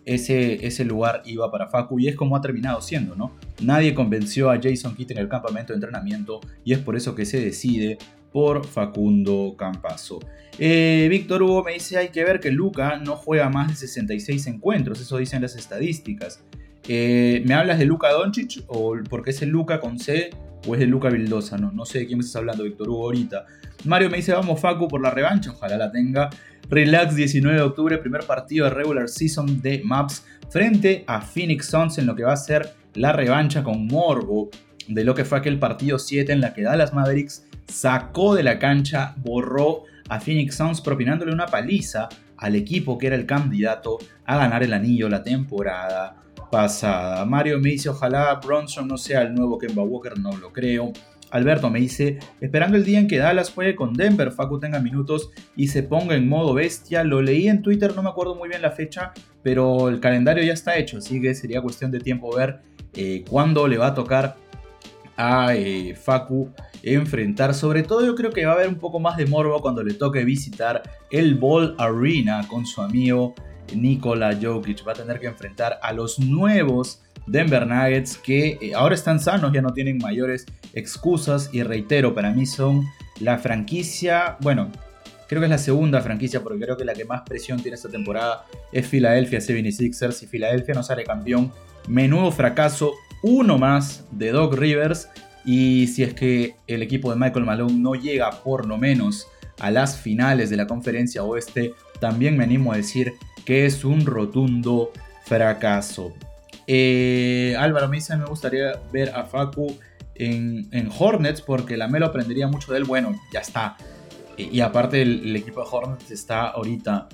ese, ese lugar iba para Facu y es como ha terminado siendo, ¿no? Nadie convenció a Jason Kidd en el campamento de entrenamiento y es por eso que se decide por Facundo Campazo. Eh, Víctor Hugo me dice, hay que ver que Luca no juega más de 66 encuentros, eso dicen las estadísticas. Eh, ¿Me hablas de Luca Doncic o porque es el Luca con C o es el Luca Vildosa? No, no sé de quién me estás hablando, Víctor Hugo, ahorita. Mario me dice, vamos Facu por la revancha, ojalá la tenga. Relax 19 de octubre, primer partido de regular season de Maps frente a Phoenix Suns en lo que va a ser la revancha con Morbo de lo que fue aquel partido 7 en la que Dallas Mavericks sacó de la cancha, borró a Phoenix Suns propinándole una paliza al equipo que era el candidato a ganar el anillo la temporada pasada. Mario me dice, ojalá Bronson no sea el nuevo Kemba Walker, no lo creo. Alberto me dice, esperando el día en que Dallas juegue con Denver, Facu tenga minutos y se ponga en modo bestia. Lo leí en Twitter, no me acuerdo muy bien la fecha, pero el calendario ya está hecho, así que sería cuestión de tiempo ver eh, cuándo le va a tocar a eh, Facu enfrentar. Sobre todo yo creo que va a haber un poco más de morbo cuando le toque visitar el Ball Arena con su amigo Nikola Jokic. Va a tener que enfrentar a los nuevos Denver Nuggets que eh, ahora están sanos, ya no tienen mayores excusas y reitero, para mí son la franquicia, bueno, creo que es la segunda franquicia porque creo que la que más presión tiene esta temporada es Philadelphia 76ers y Philadelphia no sale campeón. Menudo fracaso, uno más de Doc Rivers y si es que el equipo de Michael Malone no llega por lo menos a las finales de la conferencia oeste, también me animo a decir que es un rotundo fracaso. Eh, Álvaro me dice, me gustaría ver a Facu en, Hornets porque la Melo aprendería mucho de él. Bueno, ya está. Y, aparte el, equipo de Hornets está ahorita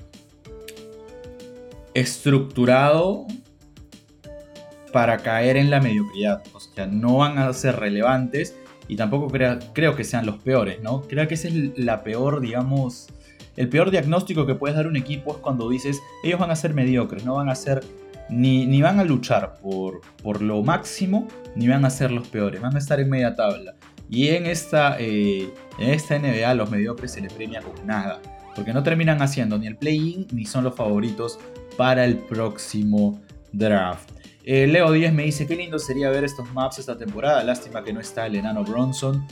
estructurado para caer en la mediocridad. O sea, no van a ser relevantes y tampoco creo que sean los peores, ¿no? Creo que ese es la peor, digamos, el peor diagnóstico que puedes dar un equipo es cuando dices, ellos van a ser mediocres, no van a ser ni, van a luchar por, por, lo máximo, ni van a ser los peores, van a estar en media tabla. Y en esta, eh, en esta NBA los mediocres se les premia con nada, porque no terminan haciendo ni el play-in ni son los favoritos para el próximo draft. Eh, Leo Díaz me dice, qué lindo sería ver estos maps esta temporada, lástima que no está el enano Bronson.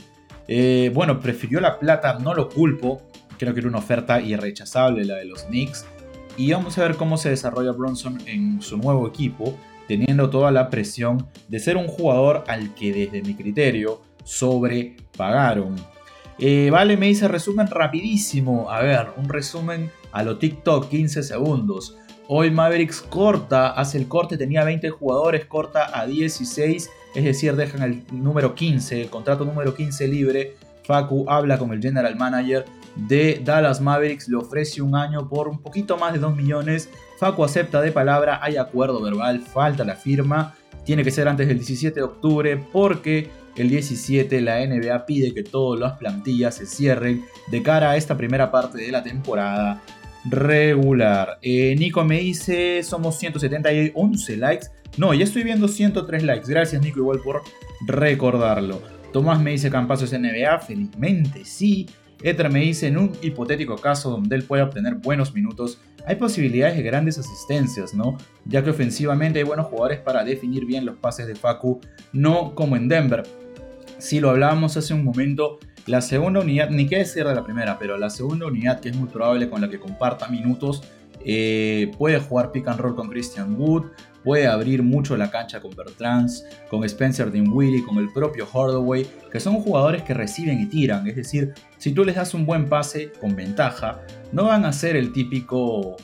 Eh, bueno, prefirió la plata, no lo culpo, creo que era una oferta irrechazable la de los Knicks. Y vamos a ver cómo se desarrolla Bronson en su nuevo equipo, teniendo toda la presión de ser un jugador al que desde mi criterio sobrepagaron. Eh, vale, me dice resumen rapidísimo. A ver, un resumen a lo TikTok, 15 segundos. Hoy Mavericks corta, hace el corte, tenía 20 jugadores, corta a 16, es decir, dejan el número 15, el contrato número 15 libre. Facu habla con el general manager de Dallas Mavericks, le ofrece un año por un poquito más de 2 millones. Facu acepta de palabra, hay acuerdo verbal, falta la firma. Tiene que ser antes del 17 de octubre porque el 17 la NBA pide que todas las plantillas se cierren de cara a esta primera parte de la temporada regular. Eh, Nico me dice, somos 170 y 11 likes. No, ya estoy viendo 103 likes. Gracias Nico igual por recordarlo. Tomás me dice, Campazo es NBA. Felizmente sí. Ether me dice, en un hipotético caso donde él pueda obtener buenos minutos, hay posibilidades de grandes asistencias, ¿no? Ya que ofensivamente hay buenos jugadores para definir bien los pases de Facu, no como en Denver. Si lo hablábamos hace un momento, la segunda unidad, ni qué decir de la primera, pero la segunda unidad que es muy probable con la que comparta minutos, eh, puede jugar pick and roll con Christian Wood, puede abrir mucho la cancha con Bertrands, con Spencer Dinwiddie, con el propio Hardaway, que son jugadores que reciben y tiran. Es decir, si tú les das un buen pase con ventaja, no van a ser el típico,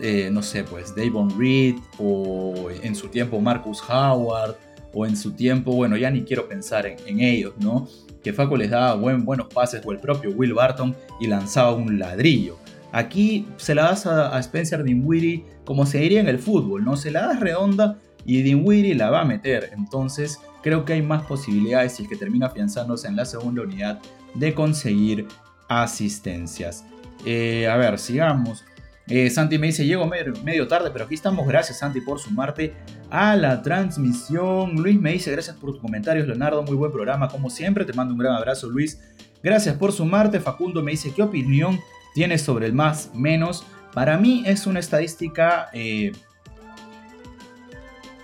eh, no sé, pues Davon Reed o en su tiempo Marcus Howard o en su tiempo, bueno, ya ni quiero pensar en, ellos, ¿no? Que Faco les daba buen, buenos pases o el propio Will Barton y lanzaba un ladrillo. Aquí se la das a, Spencer Dinwiddie como se diría en el fútbol, ¿no? Se la das redonda y Dinwiddie la va a meter. Entonces creo que hay más posibilidades si es que termina afianzándose en la segunda unidad de conseguir asistencias. Eh, a ver, sigamos. Eh, Santi me dice, llego medio, tarde, pero aquí estamos. Gracias Santi por sumarte a la transmisión. Luis me dice, gracias por tus comentarios, Leonardo. Muy buen programa, como siempre. Te mando un gran abrazo, Luis. Gracias por sumarte. Facundo me dice, ¿qué opinión tienes sobre el más menos? Para mí es una estadística... Eh,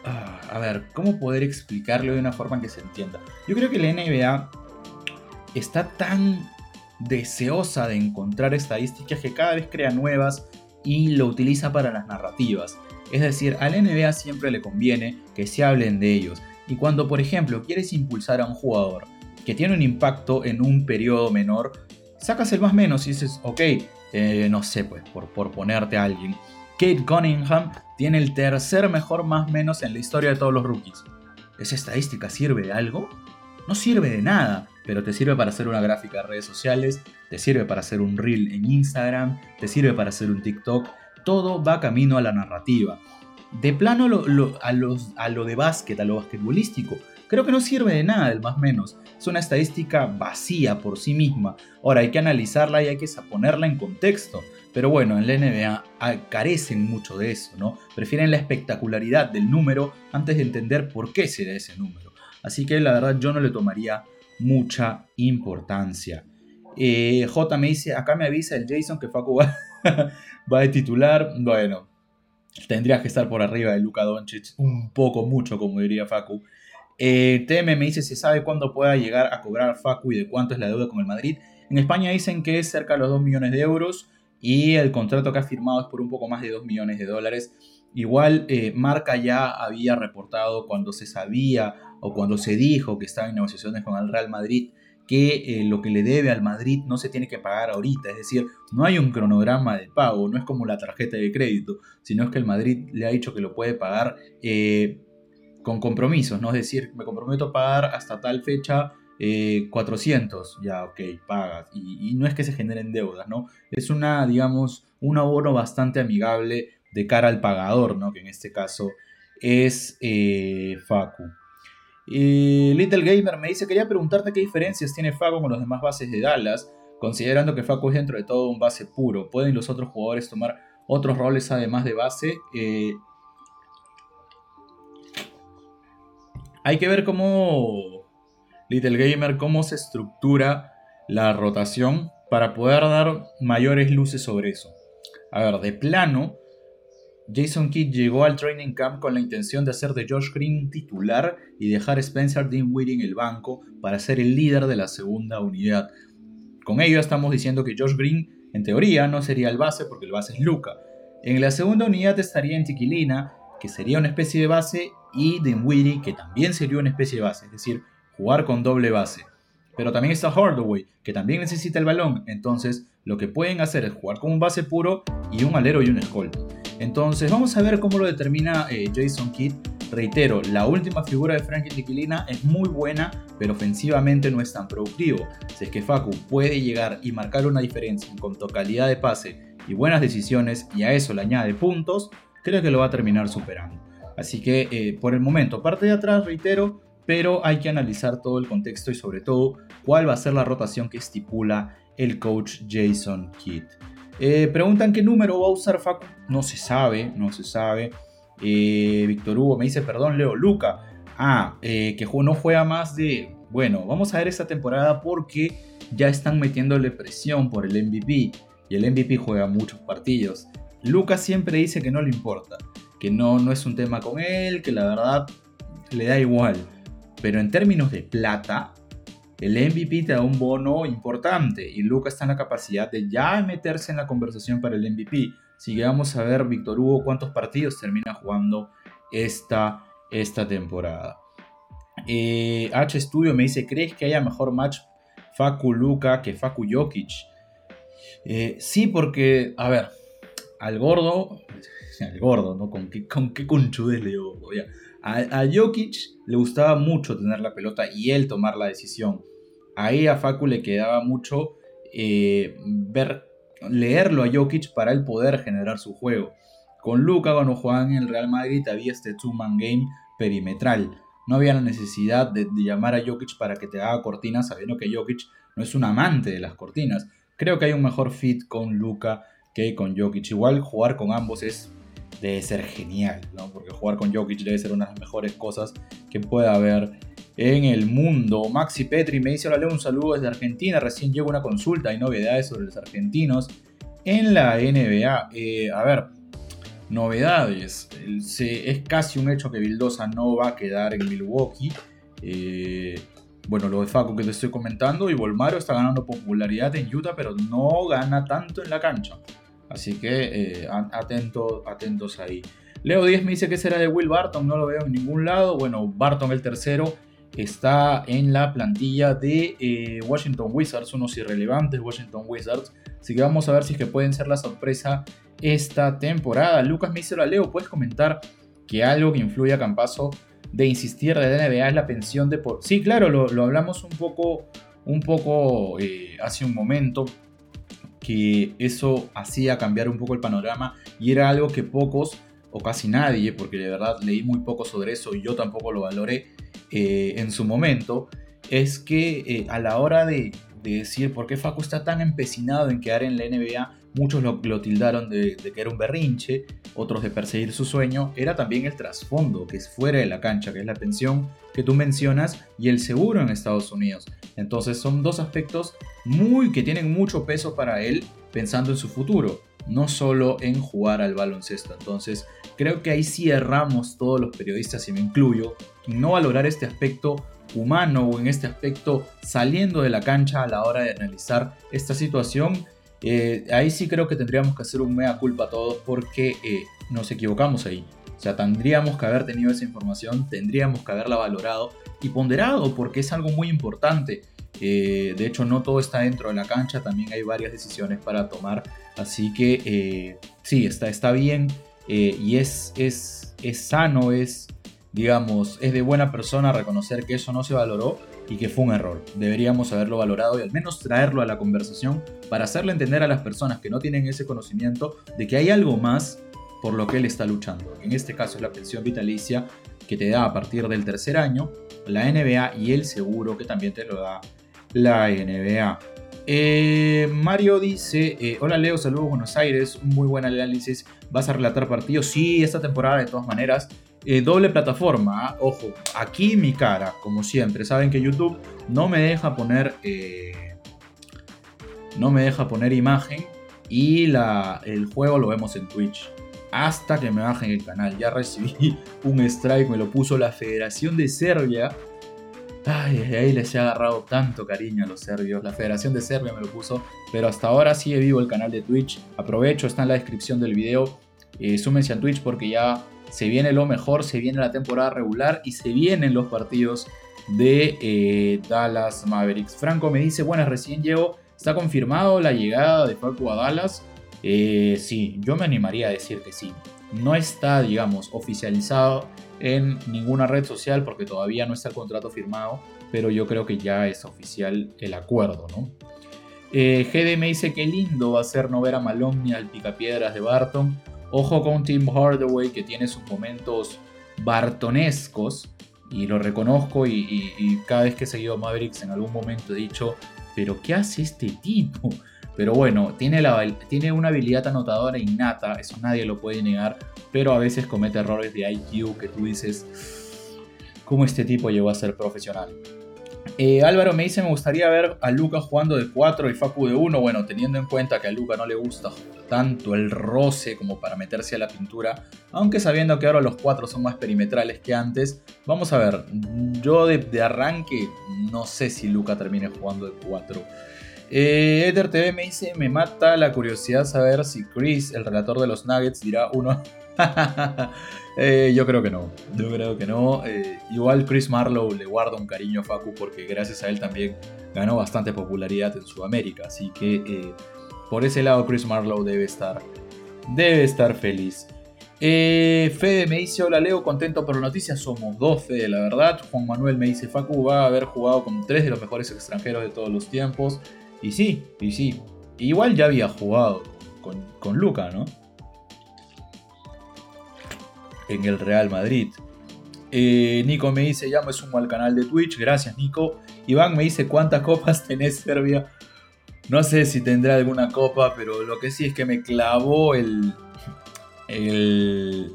ah, a ver, ¿cómo poder explicarlo de una forma que se entienda? Yo creo que la NBA está tan deseosa de encontrar estadísticas que cada vez crea nuevas y lo utiliza para las narrativas. Es decir, al NBA siempre le conviene que se hablen de ellos. Y cuando, por ejemplo, quieres impulsar a un jugador que tiene un impacto en un periodo menor, sacas el más menos y dices, ok, eh, no sé, pues, por, por ponerte a alguien. Kate Cunningham tiene el tercer mejor más menos en la historia de todos los rookies. ¿Esa estadística sirve de algo? No sirve de nada, pero te sirve para hacer una gráfica de redes sociales, te sirve para hacer un reel en Instagram, te sirve para hacer un TikTok. Todo va camino a la narrativa. De plano a, a lo de básquet, a lo basquetbolístico, creo que no sirve de nada, el más menos. Es una estadística vacía por sí misma. Ahora hay que analizarla y hay que ponerla en contexto. Pero bueno, en la NBA ah, carecen mucho de eso, ¿no? Prefieren la espectacularidad del número antes de entender por qué se da ese número. Así que la verdad yo no le tomaría mucha importancia. Eh, J me dice, acá me avisa el Jason que Facu va, va de titular. Bueno, tendrías que estar por arriba de Luka Doncic, un poco mucho, como diría Facu. Eh, TM me dice si sabe cuándo pueda llegar a cobrar Facu y de cuánto es la deuda con el Madrid. En España dicen que es cerca de los 2 millones de euros y el contrato que ha firmado es por un poco más de 2 millones de dólares. Igual eh, Marca ya había reportado cuando se sabía o cuando se dijo que estaba en negociaciones con el Real Madrid que eh, lo que le debe al Madrid no se tiene que pagar ahorita, es decir, no hay un cronograma de pago, no es como la tarjeta de crédito, sino es que el Madrid le ha dicho que lo puede pagar con compromisos, ¿no? Es decir, me comprometo a pagar hasta tal fecha 400, eh, ya, ok, pagas, y, no es que se generen deudas, ¿no? Es una, digamos, un abono bastante amigable de cara al pagador, ¿no? Que en este caso es Facu. Y Little Gamer me dice, quería preguntarte qué diferencias tiene Faco con los demás bases de Dallas, considerando que Faco es dentro de todo un base puro. ¿Pueden los otros jugadores tomar otros roles además de base? Eh, hay que ver cómo, Little Gamer, cómo se estructura la rotación para poder dar mayores luces sobre eso. A ver, de plano, Jason Kidd llegó al training camp con la intención de hacer de Josh Green titular y dejar a Spencer Dinwiddie en el banco para ser el líder de la segunda unidad. Con ello estamos diciendo que Josh Green, en teoría, no sería el base porque el base es Luca. En la segunda unidad estaría en Tiquilina, que sería una especie de base, y Dinwiddie, que también sería una especie de base, es decir, jugar con doble base. Pero también está Hardaway, que también necesita el balón. Entonces, lo que pueden hacer es jugar con un base puro y un alero y un escolta. Entonces, vamos a ver cómo lo determina eh, Jason Kidd. Reitero, la última figura de Frankie Tiquilina es muy buena, pero ofensivamente no es tan productivo. Si es que Facu puede llegar y marcar una diferencia en cuanto a calidad de pase y buenas decisiones, y a eso le añade puntos, creo que lo va a terminar superando. Así que eh, por el momento, parte de atrás, reitero, pero hay que analizar todo el contexto y sobre todo cuál va a ser la rotación que estipula el coach Jason Kidd. Eh, preguntan qué número va a usar Facu. No se sabe, no se sabe. Eh, Víctor Hugo me dice, perdón, Leo Luca. Ah, eh, que no juega más de... Bueno, vamos a ver esta temporada porque ya están metiéndole presión por el MVP. Y el MVP juega muchos partidos. Luca siempre dice que no le importa. Que no, no es un tema con él, que la verdad le da igual. Pero en términos de plata, el MVP te da un bono importante y Luca está en la capacidad de ya meterse en la conversación para el MVP. Así que vamos a ver, Víctor Hugo, cuántos partidos termina jugando esta, esta temporada. Eh, H Studio me dice, ¿crees que haya mejor match Facu Luca que Facu Jokic? Eh, sí, porque, a ver, al gordo, al gordo, ¿no? ¿Con qué, con qué conchudes le digo? A, Jokic le gustaba mucho tener la pelota y él tomar la decisión. Ahí a Facu le quedaba mucho eh, ver, leerlo a Jokic para él poder generar su juego. Con Luca, cuando jugaban en el Real Madrid, había este two-man game perimetral. No había la necesidad de, llamar a Jokic para que te haga cortinas, sabiendo que Jokic no es un amante de las cortinas. Creo que hay un mejor fit con Luca que con Jokic. Igual jugar con ambos es debe ser genial, ¿no? Porque jugar con Jokic debe ser una de las mejores cosas que pueda haber en el mundo. Maxi Petri me dice, hola un saludo desde Argentina, recién llegó una consulta, hay novedades sobre los argentinos en la NBA. Eh, a ver, novedades. es casi un hecho que Vildosa no va a quedar en Milwaukee. Eh, bueno, lo de Facu que te estoy comentando y Volmaro está ganando popularidad en Utah, pero no gana tanto en la cancha. Así que eh, atentos ahí. Leo 10 me dice que será de Will Barton, no lo veo en ningún lado. Bueno, Barton el tercero está en la plantilla de eh, Washington Wizards, unos irrelevantes Washington Wizards. Así que vamos a ver si es que pueden ser la sorpresa esta temporada. Lucas me dice, Leo, ¿puedes comentar que algo que influye a Campaso de insistir de la NBA es la pensión de por... Sí, claro, lo, hablamos un poco, un poco eh, hace un momento que eso hacía cambiar un poco el panorama y era algo que pocos o casi nadie, porque de verdad leí muy poco sobre eso y yo tampoco lo valoré eh, en su momento, es que eh, a la hora de, decir por qué Facu está tan empecinado en quedar en la NBA, muchos lo, tildaron de, de, que era un berrinche, otros de perseguir su sueño, era también el trasfondo, que es fuera de la cancha, que es la pensión que tú mencionas y el seguro en Estados Unidos. Entonces son dos aspectos muy que tienen mucho peso para él pensando en su futuro, no solo en jugar al baloncesto. Entonces creo que ahí sí erramos todos los periodistas y me incluyo en no valorar este aspecto humano o en este aspecto saliendo de la cancha a la hora de analizar esta situación. Eh, ahí sí creo que tendríamos que hacer un mea culpa a todos porque eh, nos equivocamos ahí. O sea, tendríamos que haber tenido esa información, tendríamos que haberla valorado y ponderado porque es algo muy importante. Eh, de hecho, no todo está dentro de la cancha, también hay varias decisiones para tomar. Así que sí, está, está bien y es, es, es sano, es, digamos, es de buena persona reconocer que eso no se valoró y que fue un error. Deberíamos haberlo valorado y al menos traerlo a la conversación para hacerle entender a las personas que no tienen ese conocimiento de que hay algo más por lo que él está luchando. En este caso es la pensión vitalicia que te da a partir del tercer año la NBA y el seguro que también te lo da la NBA. Eh, Mario dice, eh, hola Leo, saludos Buenos Aires, muy buen análisis, ¿vas a relatar partidos? Sí, esta temporada de todas maneras. Eh, doble plataforma, ¿ah? ojo, aquí mi cara, como siempre. Saben que YouTube no me deja poner, no me deja poner imagen y la, el juego lo vemos en Twitch hasta que me bajen el canal. Ya recibí un strike, me lo puso la Federación de Serbia. Ay, ahí les he agarrado tanto cariño a los serbios. La Federación de Serbia me lo puso, pero hasta ahora sigue vivo el canal de Twitch. Aprovecho, está en la descripción del video eh, súmense a Twitch porque ya se viene lo mejor, se viene la temporada regular y se vienen los partidos de eh, Dallas Mavericks. Franco me dice, bueno, recién llego, ¿está confirmado la llegada de Facu a Dallas? Eh, sí, yo me animaría a decir que sí. No está, digamos, oficializado en ninguna red social porque todavía no está el contrato firmado, pero yo creo que ya es oficial el acuerdo, ¿no? Eh, GD me dice que lindo va a ser no ver a Malone ni al Picapiedras de Barton. Ojo con Tim Hardaway que tiene sus momentos bartonescos y lo reconozco y, cada vez que he seguido Mavericks en algún momento he dicho, pero ¿qué hace este tipo? Pero bueno, tiene, la, tiene una habilidad anotadora innata, eso nadie lo puede negar, pero a veces comete errores de IQ que tú dices, ¿cómo este tipo llegó a ser profesional? Eh, Álvaro me dice, me gustaría ver a Luca jugando de 4 y Facu de 1. Bueno, teniendo en cuenta que a Luca no le gusta tanto el roce como para meterse a la pintura, aunque sabiendo que ahora los 4 son más perimetrales que antes, vamos a ver, yo de, arranque no sé si Luca termine jugando de 4. Eh, TV me dice, me mata la curiosidad saber si Chris, el relator de los Nuggets, dirá uno... Eh, yo creo que no, yo creo que no. Eh, igual Chris Marlowe le guarda un cariño a Facu porque gracias a él también ganó bastante popularidad en Sudamérica. Así que eh, por ese lado Chris Marlowe debe estar, debe estar feliz. Fede me dice, hola Leo, contento por la noticia, somos dos Fede, la verdad. Juan Manuel me dice, Facu va a haber jugado con tres de los mejores extranjeros de todos los tiempos. Y sí, y sí. Igual ya había jugado con, con Luca, ¿no? En el Real Madrid. Eh, Nico me dice, ya me sumo al canal de Twitch. Gracias, Nico. Iván me dice, ¿cuántas copas tenés Serbia? No sé si tendrá alguna copa, pero lo que sí es que me clavó el. El.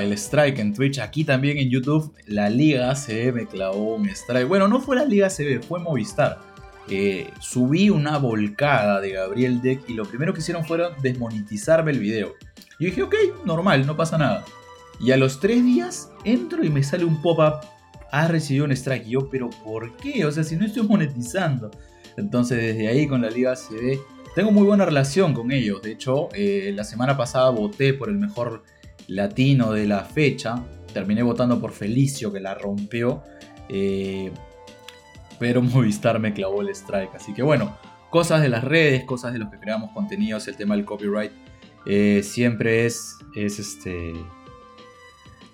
el strike en Twitch. Aquí también en YouTube, la Liga CB me clavó un strike. Bueno, no fue la Liga CB, fue Movistar. Eh, subí una volcada de Gabriel Deck y lo primero que hicieron fueron desmonetizarme el video. Y dije, ok, normal, no pasa nada. Y a los tres días entro y me sale un pop-up. Has recibido un strike. Y yo, pero ¿por qué? O sea, si no estoy monetizando. Entonces, desde ahí con la Liga CB, tengo muy buena relación con ellos. De hecho, eh, la semana pasada voté por el mejor latino de la fecha. Terminé votando por Felicio, que la rompió. Eh, pero Movistar me clavó el strike. Así que bueno, cosas de las redes, cosas de los que creamos contenidos, el tema del copyright eh, siempre es, es este...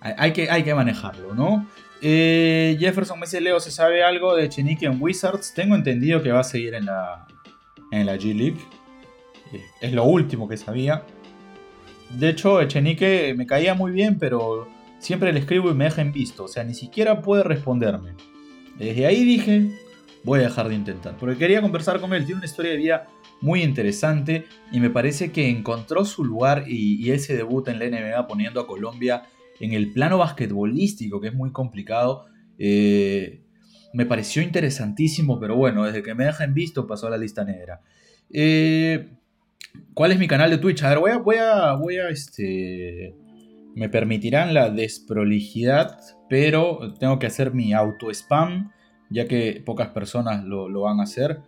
Hay que, hay que manejarlo, ¿no? Eh, Jefferson me dice, Leo, ¿se sabe algo de Chenique en Wizards? Tengo entendido que va a seguir en la, en la G-League. Eh, es lo último que sabía. De hecho, Echenique me caía muy bien, pero siempre le escribo y me deja en visto. O sea, ni siquiera puede responderme. Desde ahí dije, voy a dejar de intentar. Porque quería conversar con él. Tiene una historia de vida muy interesante y me parece que encontró su lugar y, ese debut en la NBA poniendo a Colombia en el plano basquetbolístico, que es muy complicado. Eh, me pareció interesantísimo, pero bueno, desde que me dejan visto pasó a la lista negra. Eh, ¿Cuál es mi canal de Twitch? A ver, voy a, voy a, voy a, este, me permitirán la desprolijidad, pero tengo que hacer mi auto spam, ya que pocas personas lo, lo van a hacer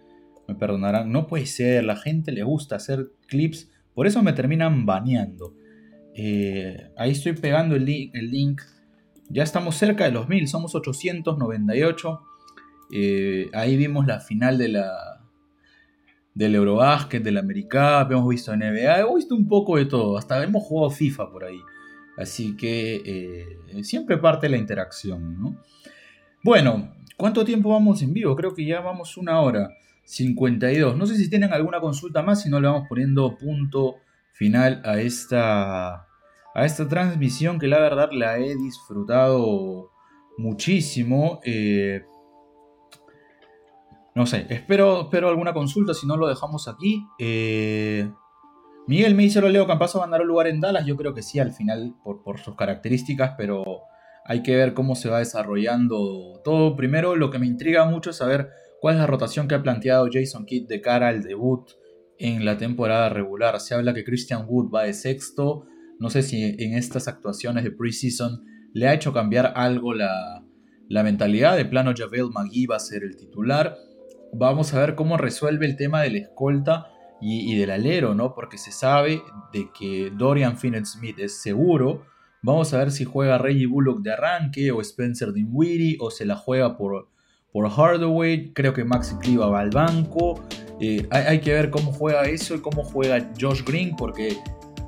me perdonarán, no puede ser, la gente le gusta hacer clips, por eso me terminan baneando. Eh, ahí estoy pegando el, link, ya estamos cerca de los 1000, somos 898. Eh, ahí vimos la final de la, del Eurobasket, del Americap, hemos visto NBA, hemos visto un poco de todo, hasta hemos jugado FIFA por ahí. Así que eh, siempre parte la interacción, Bueno, ¿cuánto tiempo vamos en vivo? Creo que ya vamos una hora. 52. No sé si tienen alguna consulta más, si no le vamos poniendo punto final a esta, a esta transmisión que la verdad la he disfrutado muchísimo. Eh, no sé, espero, espero alguna consulta, si no lo dejamos aquí. Eh, Miguel me dice, lo Leo Campazo a un lugar en Dallas. Yo creo que sí, al final, por, por sus características, pero hay que ver cómo se va desarrollando todo. Primero, lo que me intriga mucho es saber ¿Cuál es la rotación que ha planteado Jason Kidd de cara al debut en la temporada regular? Se habla que Christian Wood va de sexto. No sé si en estas actuaciones de preseason le ha hecho cambiar algo la, mentalidad. De plano, Javel McGee va a ser el titular. Vamos a ver cómo resuelve el tema de la escolta y, del alero, ¿no? Porque se sabe de que Dorian Finney-Smith es seguro. Vamos a ver si juega Reggie Bullock de arranque o Spencer Dinwiddie o se la juega por, por Hardaway. Creo que Maxi Cliva va al banco. Eh, hay, que ver cómo juega eso y cómo juega Josh Green porque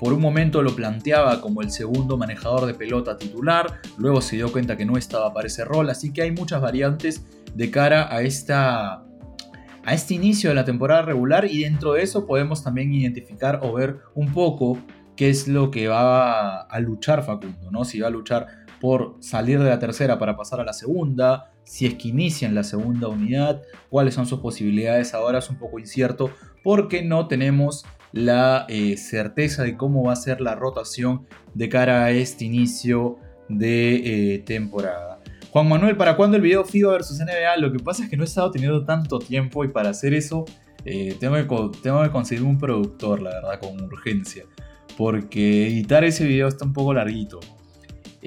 por un momento lo planteaba como el segundo manejador de pelota titular, luego se dio cuenta que no estaba para ese rol, así que hay muchas variantes de cara a esta a este inicio de la temporada regular y dentro de eso podemos también identificar o ver un poco qué es lo que va a luchar Facundo, ¿no? Si va a luchar por salir de la tercera para pasar a la segunda, si es que inicia en la segunda unidad, cuáles son sus posibilidades ahora es un poco incierto porque no tenemos la eh, certeza de cómo va a ser la rotación de cara a este inicio de eh, temporada. Juan Manuel, ¿para cuándo el video FIBA versus NBA? Lo que pasa es que no he estado teniendo tanto tiempo y para hacer eso eh, tengo, que, tengo que conseguir un productor, la verdad, con urgencia. Porque editar ese video está un poco larguito.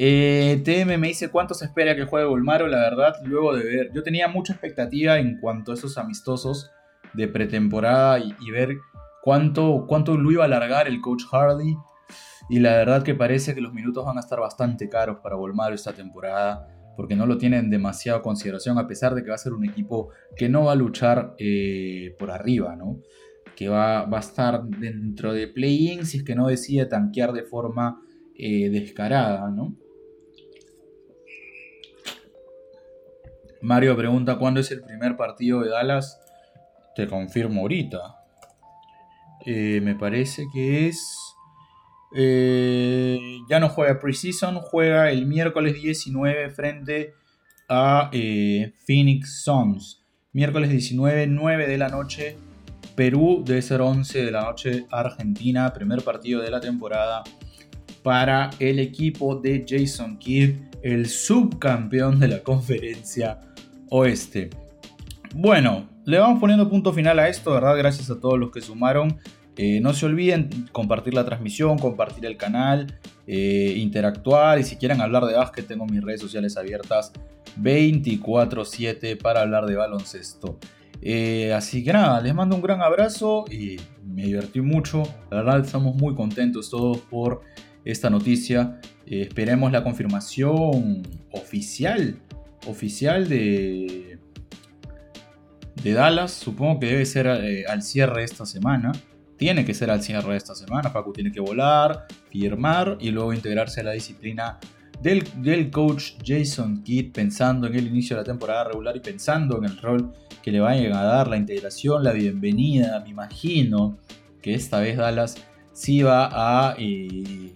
Eh, TM me dice cuánto se espera que juegue Volmaro, la verdad, luego de ver. Yo tenía mucha expectativa en cuanto a esos amistosos de pretemporada y, ver cuánto, cuánto lo iba a alargar el coach Hardy. Y la verdad que parece que los minutos van a estar bastante caros para Volmaro esta temporada porque no lo tienen demasiado consideración, a pesar de que va a ser un equipo que no va a luchar eh, por arriba, ¿no? Que va, va, a estar dentro de play-in si es que no decide tanquear de forma eh, descarada, ¿no? Mario pregunta cuándo es el primer partido de Dallas. Te confirmo ahorita. Eh, me parece que es eh, ya no juega Precision, juega el miércoles 19 frente a eh, Phoenix Suns. Miércoles 19, 9 de la noche. Perú debe ser 11 de la noche. Argentina, primer partido de la temporada para el equipo de Jason Kidd, el subcampeón de la conferencia oeste. Bueno, le vamos poniendo punto final a esto, ¿verdad? Gracias a todos los que sumaron. Eh, no se olviden compartir la transmisión, compartir el canal, eh, interactuar y si quieren hablar de básquet tengo mis redes sociales abiertas 24/7 para hablar de baloncesto. Eh, así que nada, les mando un gran abrazo y me divertí mucho. La verdad estamos muy contentos todos por esta noticia. esperemos la confirmación oficial, oficial de, de Dallas. Supongo que debe ser al cierre de esta semana tiene que ser al cierre de esta semana. Facu tiene que volar, firmar y luego integrarse a la disciplina del, del, coach Jason Kidd, pensando en el inicio de la temporada regular y pensando en el rol que le vayan a dar, la integración, la bienvenida. Me imagino que esta vez Dallas sí va a eh,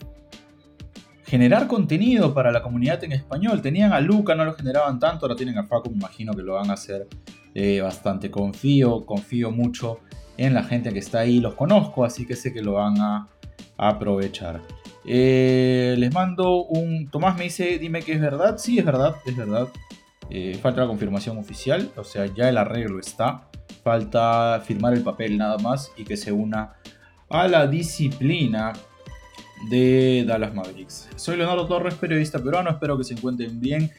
generar contenido para la comunidad en español. Tenían a Luca, no lo generaban tanto, ahora tienen a Facu, me imagino que lo van a hacer eh, bastante. Confío, confío mucho en la gente que está ahí. Los conozco, así que sé que lo van a aprovechar. Eh, les mando un... Tomás me dice, dime que es verdad. Sí, es verdad, es verdad. Eh, falta la confirmación oficial, o sea, ya el arreglo está. Falta firmar el papel nada más y que se una a la disciplina de Dallas Mavericks. Soy Leonardo Torres, periodista peruano, espero que se encuentren bien.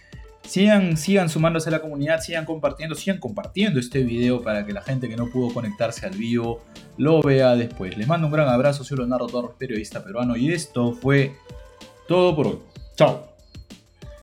Sigan, sigan sumándose a la comunidad, sigan compartiendo, sigan compartiendo este video para que la gente que no pudo conectarse al vivo lo vea después. Les mando un gran abrazo, soy Leonardo Torres, periodista peruano, y esto fue todo por hoy. Chao.